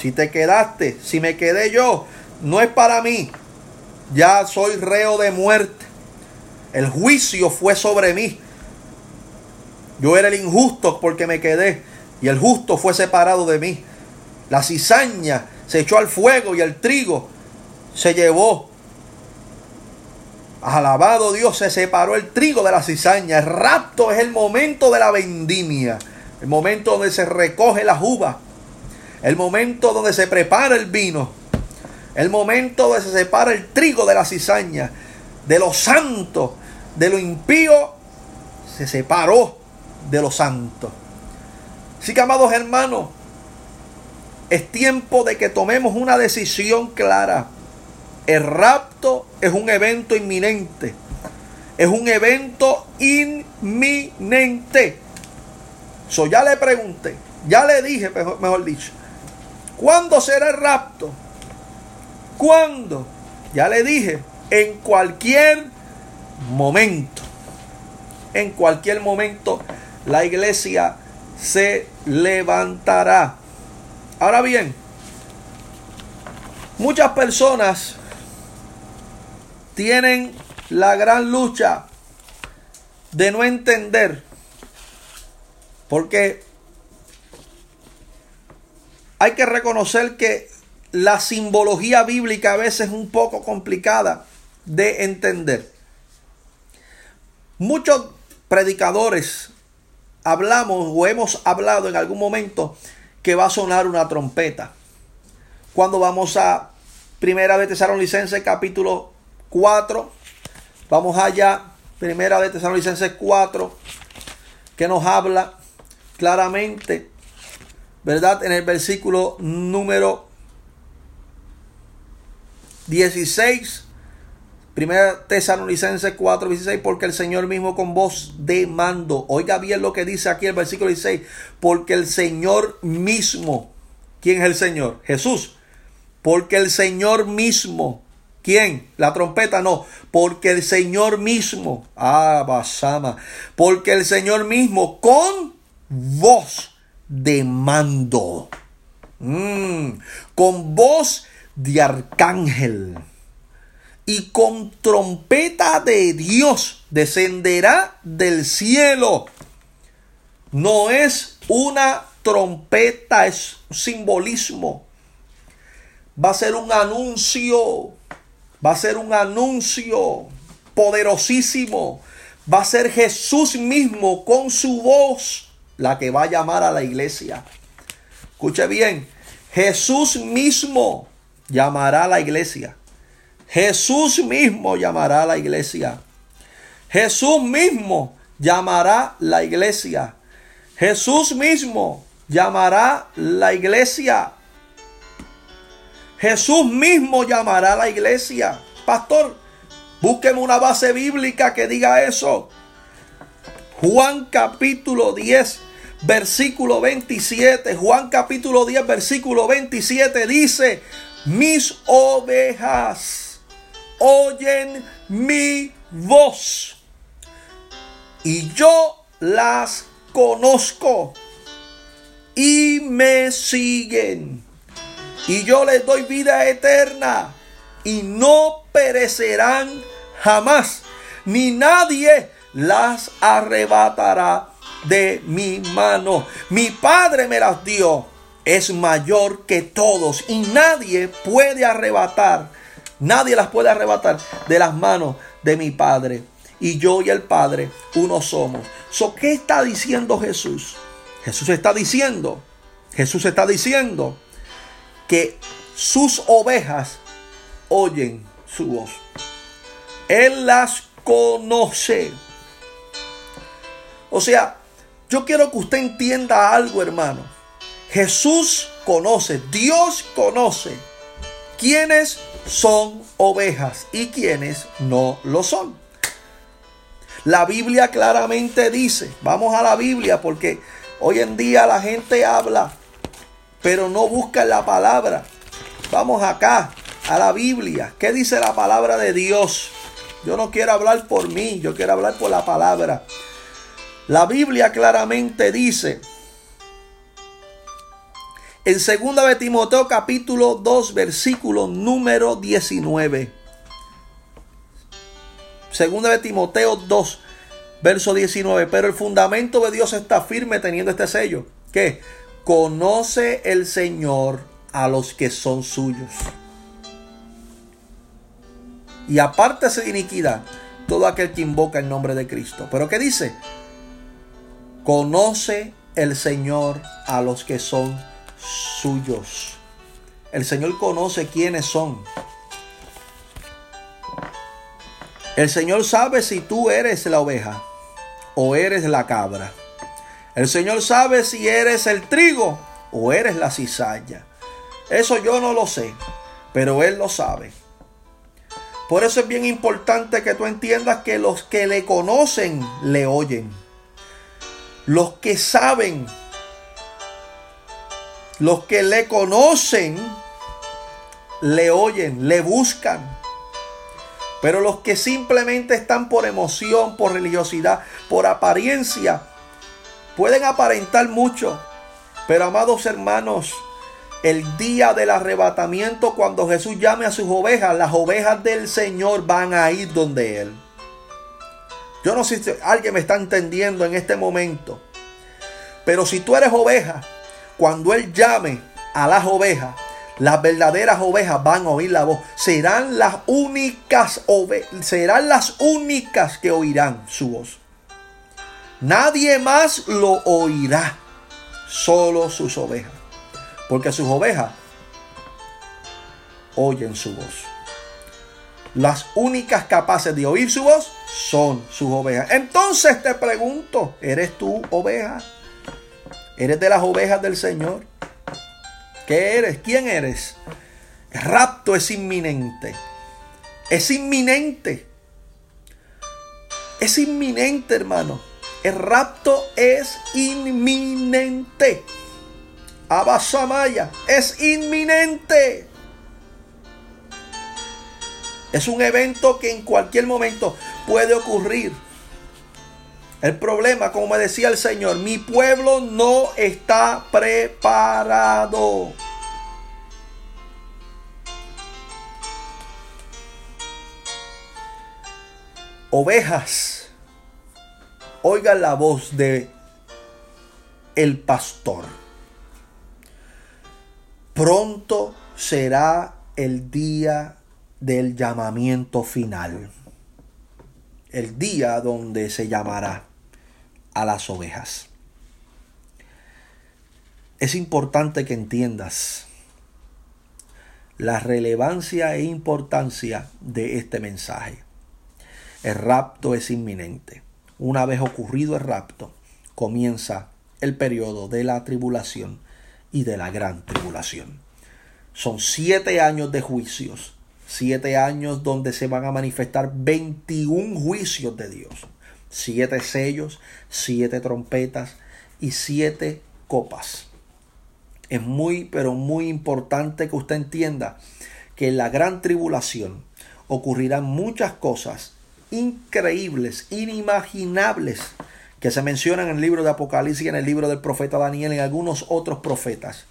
Si te quedaste, si me quedé yo, no es para mí. Ya soy reo de muerte. El juicio fue sobre mí. Yo era el injusto porque me quedé y el justo fue separado de mí. La cizaña se echó al fuego y el trigo se llevó. Alabado Dios, se separó el trigo de la cizaña. El rapto es el momento de la vendimia el momento donde se recoge la uva, el momento donde se prepara el vino, el momento donde se separa el trigo de la cizaña, de lo santo, de lo impío, se separó de lo santo. Así que, amados hermanos, es tiempo de que tomemos una decisión clara. El rapto es un evento inminente. Es un evento inminente. So, ya le pregunté, ya le dije, mejor, dicho, ¿cuándo será el rapto? ¿Cuándo? Ya le dije, en cualquier momento. En cualquier momento la iglesia se levantará. Ahora bien, muchas personas tienen la gran lucha de no entender porque hay que reconocer que la simbología bíblica a veces es un poco complicada de entender. Muchos predicadores hablamos o hemos hablado en algún momento que va a sonar una trompeta. Cuando vamos a Primera de Tesalonicenses capítulo 4, vamos allá, Primera de Tesalonicenses 4, que nos habla claramente, ¿verdad? En el versículo número 16, Primera Tesalonicenses 4, 16, porque el Señor mismo con voz de mando. Oiga bien lo que dice aquí el versículo 16, porque el Señor mismo, ¿quién es el Señor? Jesús. Porque el Señor mismo, ¿quién? La trompeta no, porque el Señor mismo, ah, Basama, porque el Señor mismo con voz de mando, mm, con voz de arcángel y con trompeta de Dios descenderá del cielo. No es una trompeta, es un simbolismo. Va a ser un anuncio, va a ser un anuncio poderosísimo. Va a ser Jesús mismo con su voz la que va a llamar a la iglesia. Escuche bien, Jesús mismo llamará a la iglesia. Jesús mismo llamará a la iglesia. Jesús mismo llamará la iglesia. Jesús mismo llamará la iglesia. Jesús mismo llamará a la iglesia. Pastor, búsqueme una base bíblica que diga eso. Juan capítulo 10, versículo 27. Juan capítulo 10, versículo 27 dice, mis ovejas oyen mi voz y yo las conozco y me siguen. Y yo les doy vida eterna y no perecerán jamás, ni nadie las arrebatará de mi mano. Mi Padre me las dio. Es mayor que todos y nadie puede arrebatar, nadie las puede arrebatar de las manos de mi Padre. Y yo y el Padre uno somos. So, ¿Qué está diciendo Jesús? Jesús está diciendo, Jesús está diciendo que sus ovejas oyen su voz. Él las conoce. O sea, yo quiero que usted entienda algo, hermano. Jesús conoce, Dios conoce quiénes son ovejas y quiénes no lo son. La Biblia claramente dice, vamos a la Biblia porque hoy en día la gente habla, pero no busca la palabra. Vamos acá, a la Biblia. ¿Qué dice la palabra de Dios? Yo no quiero hablar por mí, yo quiero hablar por la palabra. La Biblia claramente dice en 2 de Timoteo capítulo 2 versículo número 19. Segunda de Timoteo 2 verso 19, pero el fundamento de Dios está firme teniendo este sello, que conoce el Señor a los que son suyos y apártese de iniquidad todo aquel que invoca el nombre de Cristo. Pero ¿qué dice? Conoce el Señor a los que son suyos. El Señor conoce quiénes son. El Señor sabe si tú eres la oveja o eres la cabra. El Señor sabe si eres el trigo o eres la cizalla. Eso yo no lo sé, pero Él lo sabe. Por eso es bien importante que tú entiendas que los que le conocen le oyen. Los que saben, los que le conocen, le oyen, le buscan. Pero los que simplemente están por emoción, por religiosidad, por apariencia, pueden aparentar mucho. Pero amados hermanos, el día del arrebatamiento, cuando Jesús llame a sus ovejas, las ovejas del Señor van a ir donde Él. Yo no sé si alguien me está entendiendo en este momento. Pero si tú eres oveja, cuando Él llame a las ovejas, las verdaderas ovejas van a oír la voz. Serán las únicas serán las únicas que oirán su voz. Nadie más lo oirá, solo sus ovejas porque sus ovejas oyen su voz. Las únicas capaces de oír su voz son sus ovejas. Entonces te pregunto, ¿eres tú oveja? ¿Eres de las ovejas del Señor? ¿Qué eres? ¿Quién eres? Rapto es inminente. Es inminente. Es inminente, hermano. El rapto es inminente. Abasamaya es inminente. Es un evento que en cualquier momento puede ocurrir. El problema, como me decía el Señor, mi pueblo no está preparado. Ovejas, oigan la voz de el pastor. Pronto será el día del llamamiento final. El día donde se llamará a las ovejas. Es importante que entiendas la relevancia e importancia de este mensaje. El rapto es inminente. Una vez ocurrido el rapto, comienza el periodo de la tribulación y de la gran tribulación. Son siete años de juicios, siete años donde se van a manifestar 21 juicios de Dios, siete sellos, siete trompetas y siete copas. Es muy, pero muy importante que usted entienda que en la gran tribulación ocurrirán muchas cosas increíbles, inimaginables, que se mencionan en el libro de Apocalipsis, en el libro del profeta Daniel, en algunos otros profetas.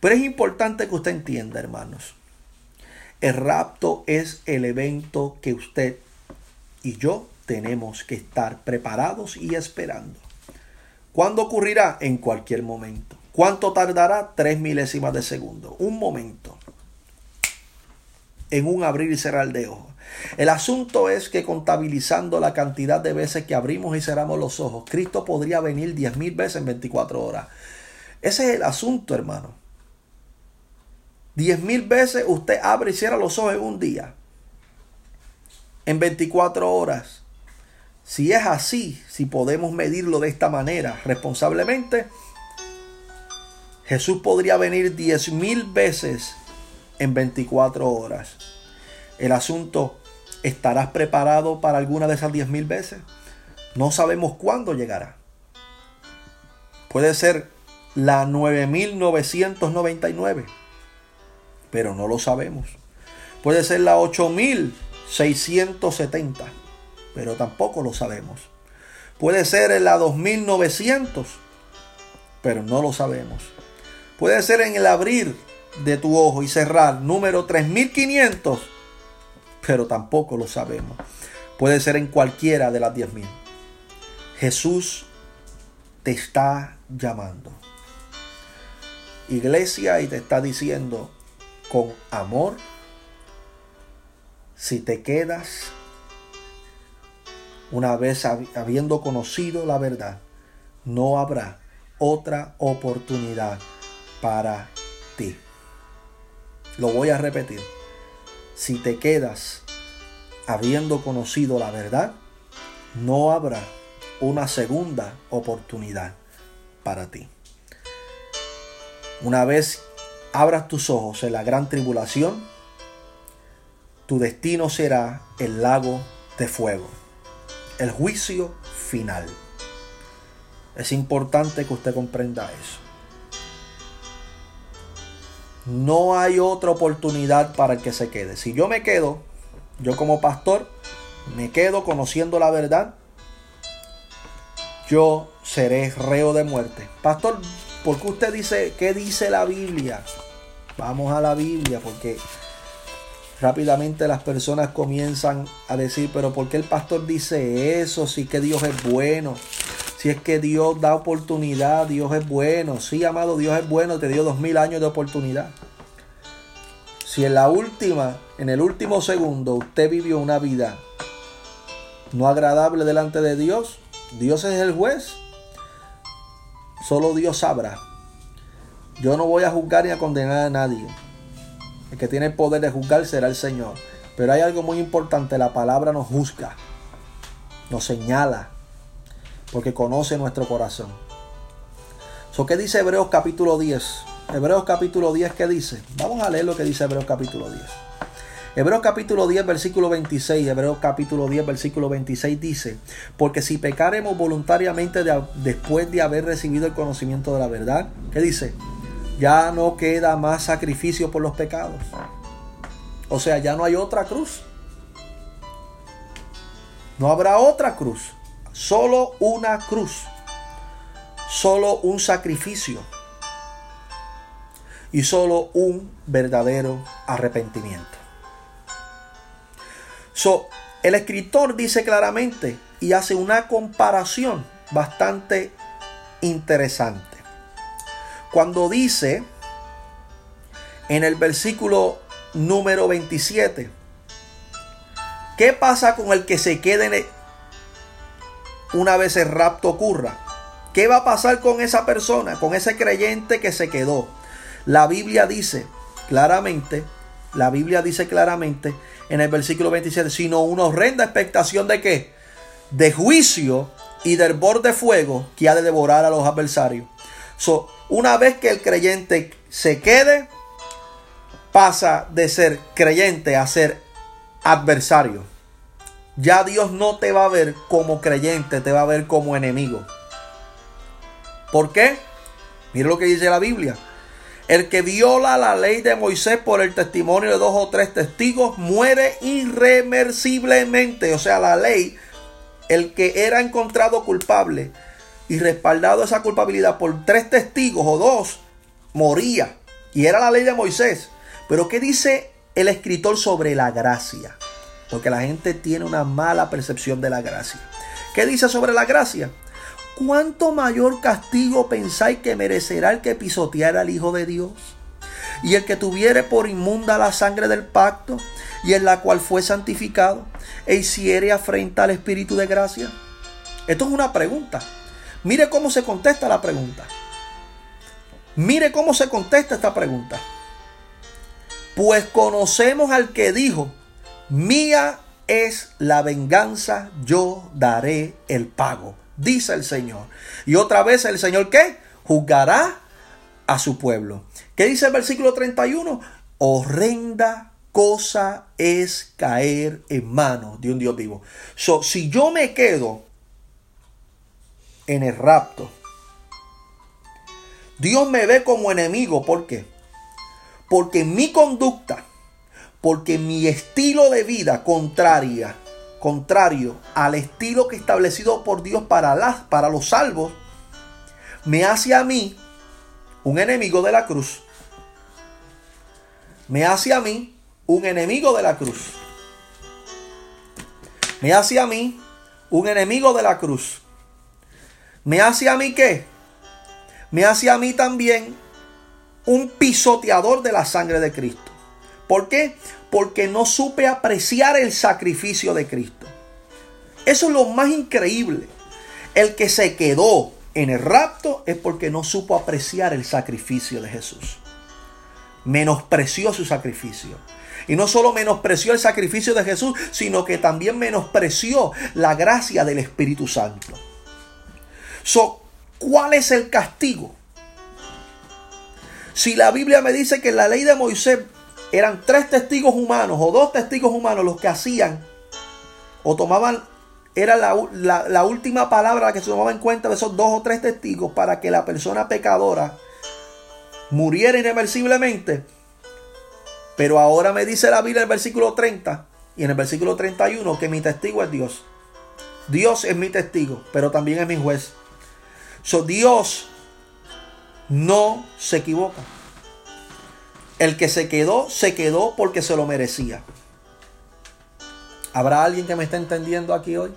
Pero es importante que usted entienda, hermanos. El rapto es el evento que usted y yo tenemos que estar preparados y esperando. ¿Cuándo ocurrirá? En cualquier momento. ¿Cuánto tardará? Tres milésimas de segundo. Un momento. En un abrir y cerrar de ojos. El asunto es que contabilizando la cantidad de veces que abrimos y cerramos los ojos, Cristo podría venir diez mil veces en 24 horas. Ese es el asunto, hermano. Diez mil veces usted abre y cierra los ojos en un día. En 24 horas. Si es así, si podemos medirlo de esta manera responsablemente, Jesús podría venir diez mil veces en 24 horas. El asunto, ¿estarás preparado para alguna de esas diez mil veces? No sabemos cuándo llegará. Puede ser la 9999, pero no lo sabemos. Puede ser la 8670, pero tampoco lo sabemos. Puede ser la 2900, pero no lo sabemos. Puede ser en el abrir de tu ojo y cerrar número 3500, pero tampoco lo sabemos. Puede ser en cualquiera de las 10.000. Jesús te está llamando. Iglesia y te está diciendo con amor, si te quedas una vez habiendo conocido la verdad, no habrá otra oportunidad para ti. Lo voy a repetir. Si te quedas habiendo conocido la verdad, no habrá una segunda oportunidad para ti. Una vez abras tus ojos en la gran tribulación, tu destino será el lago de fuego, el juicio final. Es importante que usted comprenda eso. No hay otra oportunidad para el que se quede. Si yo me quedo, yo como pastor, me quedo conociendo la verdad, yo seré reo de muerte. Pastor, ¿por qué usted dice, qué dice la Biblia? Vamos a la Biblia, porque rápidamente las personas comienzan a decir, pero ¿por qué el pastor dice eso? Si que Dios es bueno. Si es que Dios da oportunidad, Dios es bueno. Sí, amado, Dios es bueno, te dio dos mil años de oportunidad. Si en la última, en el último segundo, usted vivió una vida no agradable delante de Dios, Dios es el juez. Solo Dios sabrá. Yo no voy a juzgar ni a condenar a nadie. El que tiene el poder de juzgar será el Señor. Pero hay algo muy importante, la palabra nos juzga, nos señala, porque conoce nuestro corazón. So, ¿Qué dice Hebreos capítulo 10? Hebreos capítulo 10, ¿qué dice? Vamos a leer lo que dice Hebreos capítulo 10. Hebreos capítulo 10, versículo 26, Hebreos capítulo 10, versículo 26 dice, porque si pecaremos voluntariamente después de haber recibido el conocimiento de la verdad, ¿qué dice? Ya no queda más sacrificio por los pecados. O sea, ya no hay otra cruz. No habrá otra cruz. Solo una cruz. Solo un sacrificio. Y solo un verdadero arrepentimiento. So, el escritor dice claramente y hace una comparación bastante interesante. Cuando dice en el versículo número 27, ¿qué pasa con el que se quede una vez el rapto ocurra? ¿Qué va a pasar con esa persona, con ese creyente que se quedó? La Biblia dice claramente, la Biblia dice claramente en el versículo 27, sino una horrenda expectación de qué? De juicio y del borde de fuego que ha de devorar a los adversarios. So, una vez que el creyente se quede, pasa de ser creyente a ser adversario. Ya Dios no te va a ver como creyente, te va a ver como enemigo. ¿Por qué? Mira lo que dice la Biblia. El que viola la ley de Moisés por el testimonio de dos o tres testigos muere irreversiblemente. O sea, la ley, el que era encontrado culpable y respaldado esa culpabilidad por tres testigos o dos, moría. Y era la ley de Moisés. Pero ¿qué dice el escritor sobre la gracia? Porque la gente tiene una mala percepción de la gracia. ¿Qué dice sobre la gracia? ¿cuánto mayor castigo pensáis que merecerá el que pisoteara al Hijo de Dios? Y el que tuviere por inmunda la sangre del pacto, y en la cual fue santificado, e hiciere afrenta al Espíritu de gracia. Esto es una pregunta. Mire cómo se contesta la pregunta. Mire cómo se contesta esta pregunta. Pues conocemos al que dijo, mía es la venganza, yo daré el pago dice el Señor. Y otra vez el Señor qué? Juzgará a su pueblo. ¿Qué dice el versículo 31? Horrenda cosa es caer en manos de un Dios vivo. So, si yo me quedo en el rapto, Dios me ve como enemigo. ¿Por qué? Porque mi conducta, porque mi estilo de vida contraria, contrario al estilo que establecido por Dios para, las, para los salvos, me hace a mí un enemigo de la cruz. Me hace a mí un enemigo de la cruz. Me hace a mí un enemigo de la cruz. Me hace a mí qué? Me hace a mí también un pisoteador de la sangre de Cristo. ¿Por qué? Porque no supe apreciar el sacrificio de Cristo. Eso es lo más increíble. El que se quedó en el rapto es porque no supo apreciar el sacrificio de Jesús. Menospreció su sacrificio. Y no solo menospreció el sacrificio de Jesús, sino que también menospreció la gracia del Espíritu Santo. So, ¿Cuál es el castigo? Si la Biblia me dice que la ley de Moisés eran tres testigos humanos o dos testigos humanos los que hacían o tomaban, era la, la última palabra que se tomaba en cuenta de esos dos o tres testigos para que la persona pecadora muriera irreversiblemente, pero ahora me dice la Biblia en el versículo 30 y en el versículo 31 que mi testigo es Dios. Dios es mi testigo, pero también es mi juez. So, Dios no se equivoca. El que se quedó, se quedó porque se lo merecía. ¿Habrá alguien que me está entendiendo aquí hoy?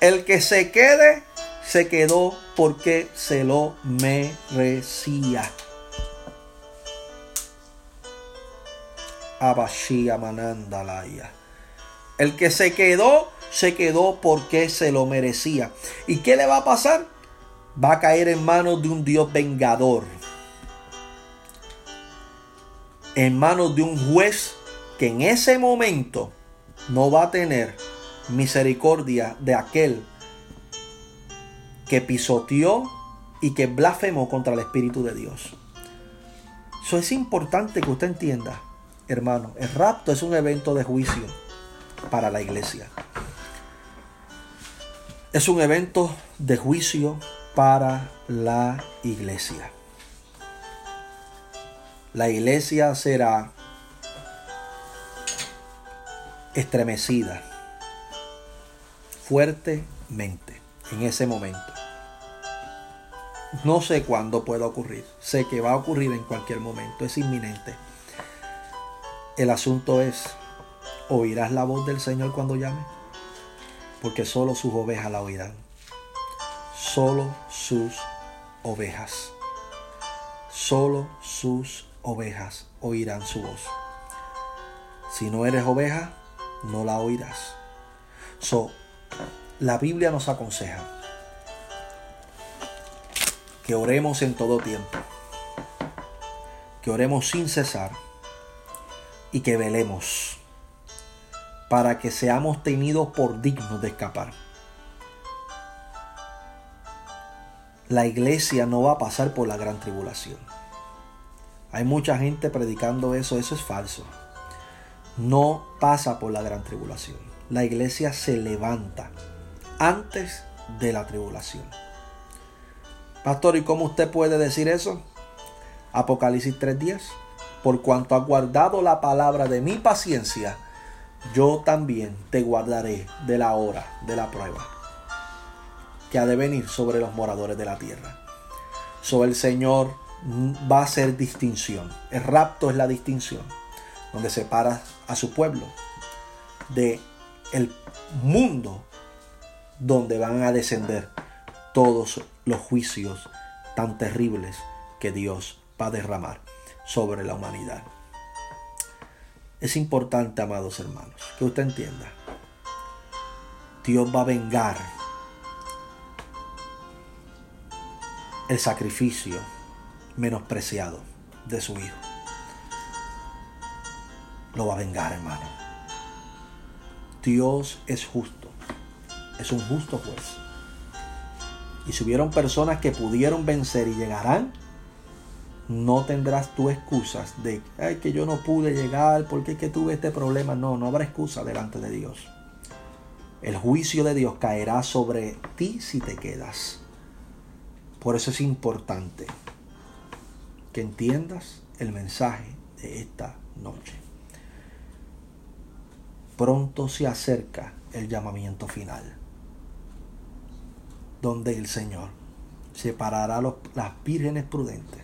El que se quede, se quedó porque se lo merecía. El que se quedó, se quedó porque se lo merecía. ¿Y qué le va a pasar? Va a caer en manos de un Dios vengador. En manos de un juez que en ese momento no va a tener misericordia de aquel que pisoteó y que blasfemó contra el Espíritu de Dios. Eso es importante que usted entienda hermano, el rapto es un evento de juicio para la iglesia. Es un evento de juicio para la iglesia. La iglesia será estremecida fuertemente en ese momento. No sé cuándo pueda ocurrir. Sé que va a ocurrir en cualquier momento. Es inminente. El asunto es, ¿oirás la voz del Señor cuando llame? Porque solo sus ovejas la oirán. Solo sus ovejas. Solo sus ovejas oirán su voz. Si no eres oveja, no la oirás. So, la Biblia nos aconseja que oremos en todo tiempo, que oremos sin cesar y que velemos para que seamos tenidos por dignos de escapar. La iglesia no va a pasar por la gran tribulación. Hay mucha gente predicando eso, eso es falso. No pasa por la gran tribulación. La iglesia se levanta antes de la tribulación. Pastor, ¿y cómo usted puede decir eso? Apocalipsis 3:10 por cuanto has guardado la palabra de mi paciencia, yo también te guardaré de la hora de la prueba que ha de venir sobre los moradores de la tierra. Sobre el Señor va a ser distinción. El rapto es la distinción, donde separa a su pueblo de el mundo donde van a descender todos los juicios tan terribles que Dios va a derramar sobre la humanidad. Es importante, amados hermanos, que usted entienda. Dios va a vengar el sacrificio menospreciado de su Hijo. Lo va a vengar, hermano. Dios es justo. Es un justo juez. Y si hubieron personas que pudieron vencer y llegarán, no tendrás tú excusas de Ay, que yo no pude llegar porque es que tuve este problema. No, no habrá excusa delante de Dios. El juicio de Dios caerá sobre ti si te quedas. Por eso es importante que entiendas el mensaje de esta noche. Pronto se acerca el llamamiento final, donde el Señor separará las vírgenes prudentes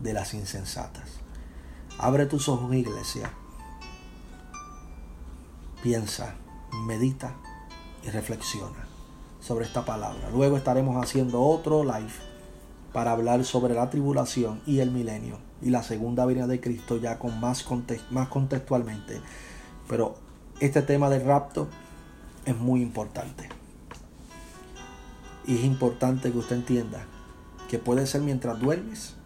de las insensatas. Abre tus ojos, iglesia. Piensa, medita y reflexiona sobre esta palabra. Luego estaremos haciendo otro live para hablar sobre la tribulación y el milenio y la segunda venida de Cristo ya con más, más contextualmente. Pero este tema del rapto es muy importante. Y es importante que usted entienda que puede ser mientras duermes,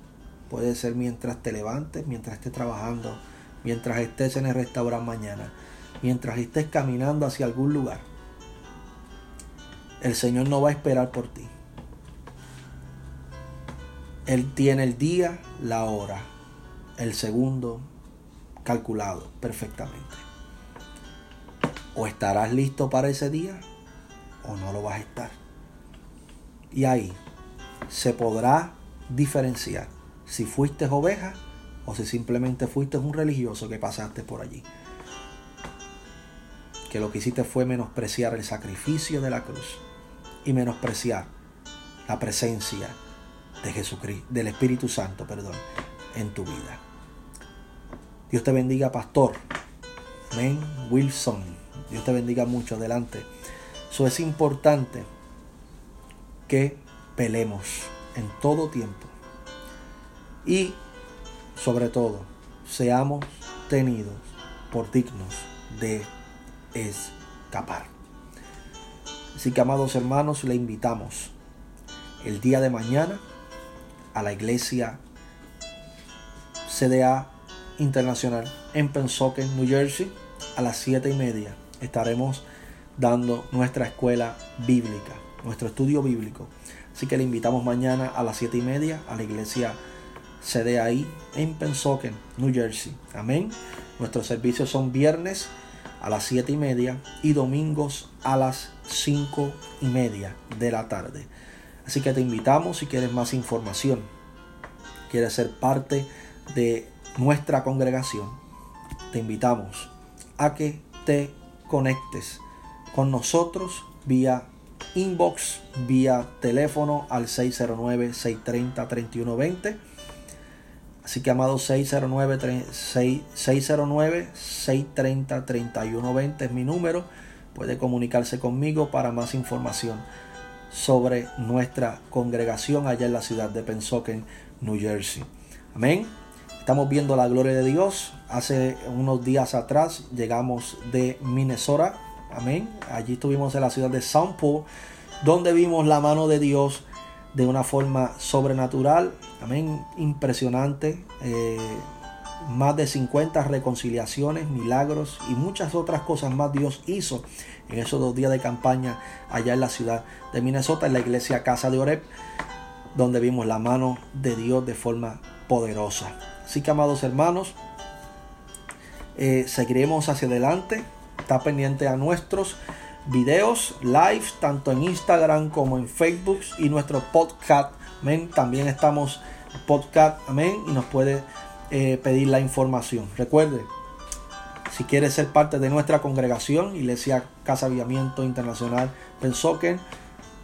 puede ser mientras te levantes, mientras estés trabajando, mientras estés en el restaurante mañana, mientras estés caminando hacia algún lugar. El Señor no va a esperar por ti. Él tiene el día, la hora, el segundo calculado perfectamente. O estarás listo para ese día o no lo vas a estar. Y ahí se podrá diferenciar si fuiste oveja o si simplemente fuiste un religioso que pasaste por allí. Que lo que hiciste fue menospreciar el sacrificio de la cruz y menospreciar la presencia de Jesucristo, del Espíritu Santo, perdón, en tu vida. Dios te bendiga, pastor. Amén. Wilson. Dios te bendiga mucho. Adelante. Eso es importante que pelemos en todo tiempo. Y sobre todo, seamos tenidos por dignos de escapar. Así que, amados hermanos, le invitamos el día de mañana a la iglesia CDA Internacional en Pensoken, New Jersey, a las 7 y media. Estaremos dando nuestra escuela bíblica, nuestro estudio bíblico. Así que le invitamos mañana a las 7 y media a la iglesia CDA en Pensoken, New Jersey. Amén. Nuestros servicios son viernes a las 7 y media y domingos a las 5 y media de la tarde. Así que te invitamos si quieres más información, quieres ser parte de nuestra congregación, te invitamos a que te conectes con nosotros vía inbox, vía teléfono al 609-630-3120. Así que amado 609-630-3120 es mi número. Puede comunicarse conmigo para más información sobre nuestra congregación allá en la ciudad de Pensoken, New Jersey. Amén. Estamos viendo la gloria de Dios. Hace unos días atrás llegamos de Minnesota. Amén. Allí estuvimos en la ciudad de St. Paul, donde vimos la mano de Dios de una forma sobrenatural. Amén. Impresionante. Eh, más de 50 reconciliaciones, milagros y muchas otras cosas más Dios hizo en esos dos días de campaña allá en la ciudad de Minnesota, en la iglesia Casa de Oreb, donde vimos la mano de Dios de forma poderosa. Así que, amados hermanos, eh, seguiremos hacia adelante. Está pendiente a nuestros videos live, tanto en Instagram como en Facebook y nuestro podcast. Amén. También estamos podcast. Amén. Y nos puede eh, pedir la información. Recuerde, si quiere ser parte de nuestra congregación, Iglesia Casa Aviamiento Internacional Pensoken,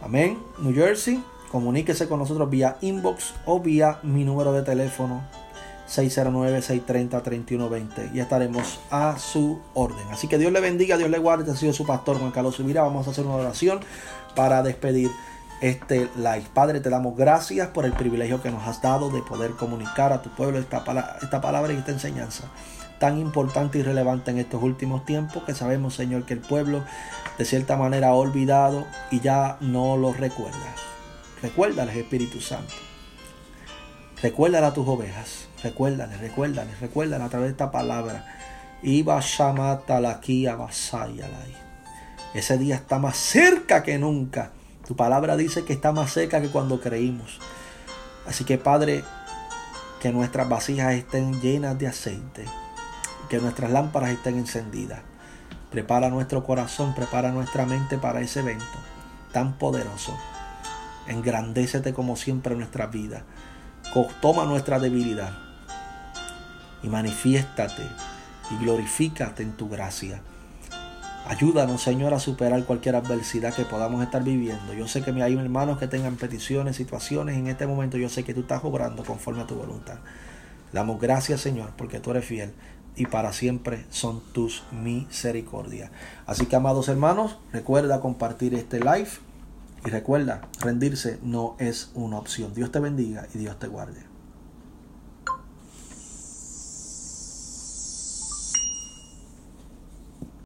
Amén, New Jersey, comuníquese con nosotros vía inbox o vía mi número de teléfono 609-630-3120 y estaremos a su orden. Así que Dios le bendiga, Dios le guarde. Este ha sido su pastor Juan Carlos Subirá. Vamos a hacer una oración para despedir este live. Padre, te damos gracias por el privilegio que nos has dado de poder comunicar a tu pueblo esta, esta palabra y esta enseñanza tan importante y relevante en estos últimos tiempos que sabemos, Señor, que el pueblo de cierta manera ha olvidado y ya no lo recuerda. Recuérdales, Espíritu Santo. Recuérdale a tus ovejas. Recuérdales, recuérdales, recuérdales a través de esta palabra. Iba Ese día está más cerca que nunca. Tu palabra dice que está más cerca que cuando creímos. Así que Padre, que nuestras vasijas estén llenas de aceite, que nuestras lámparas estén encendidas. Prepara nuestro corazón, prepara nuestra mente para ese evento tan poderoso. Engrandécete como siempre en nuestra vida. Toma nuestra debilidad y manifiéstate y glorifícate en tu gracia. Ayúdanos, Señor, a superar cualquier adversidad que podamos estar viviendo. Yo sé que hay hermanos que tengan peticiones, situaciones. En este momento yo sé que tú estás obrando conforme a tu voluntad. Damos gracias, Señor, porque tú eres fiel y para siempre son tus misericordias. Así que, amados hermanos, recuerda compartir este live y recuerda, rendirse no es una opción. Dios te bendiga y Dios te guarde.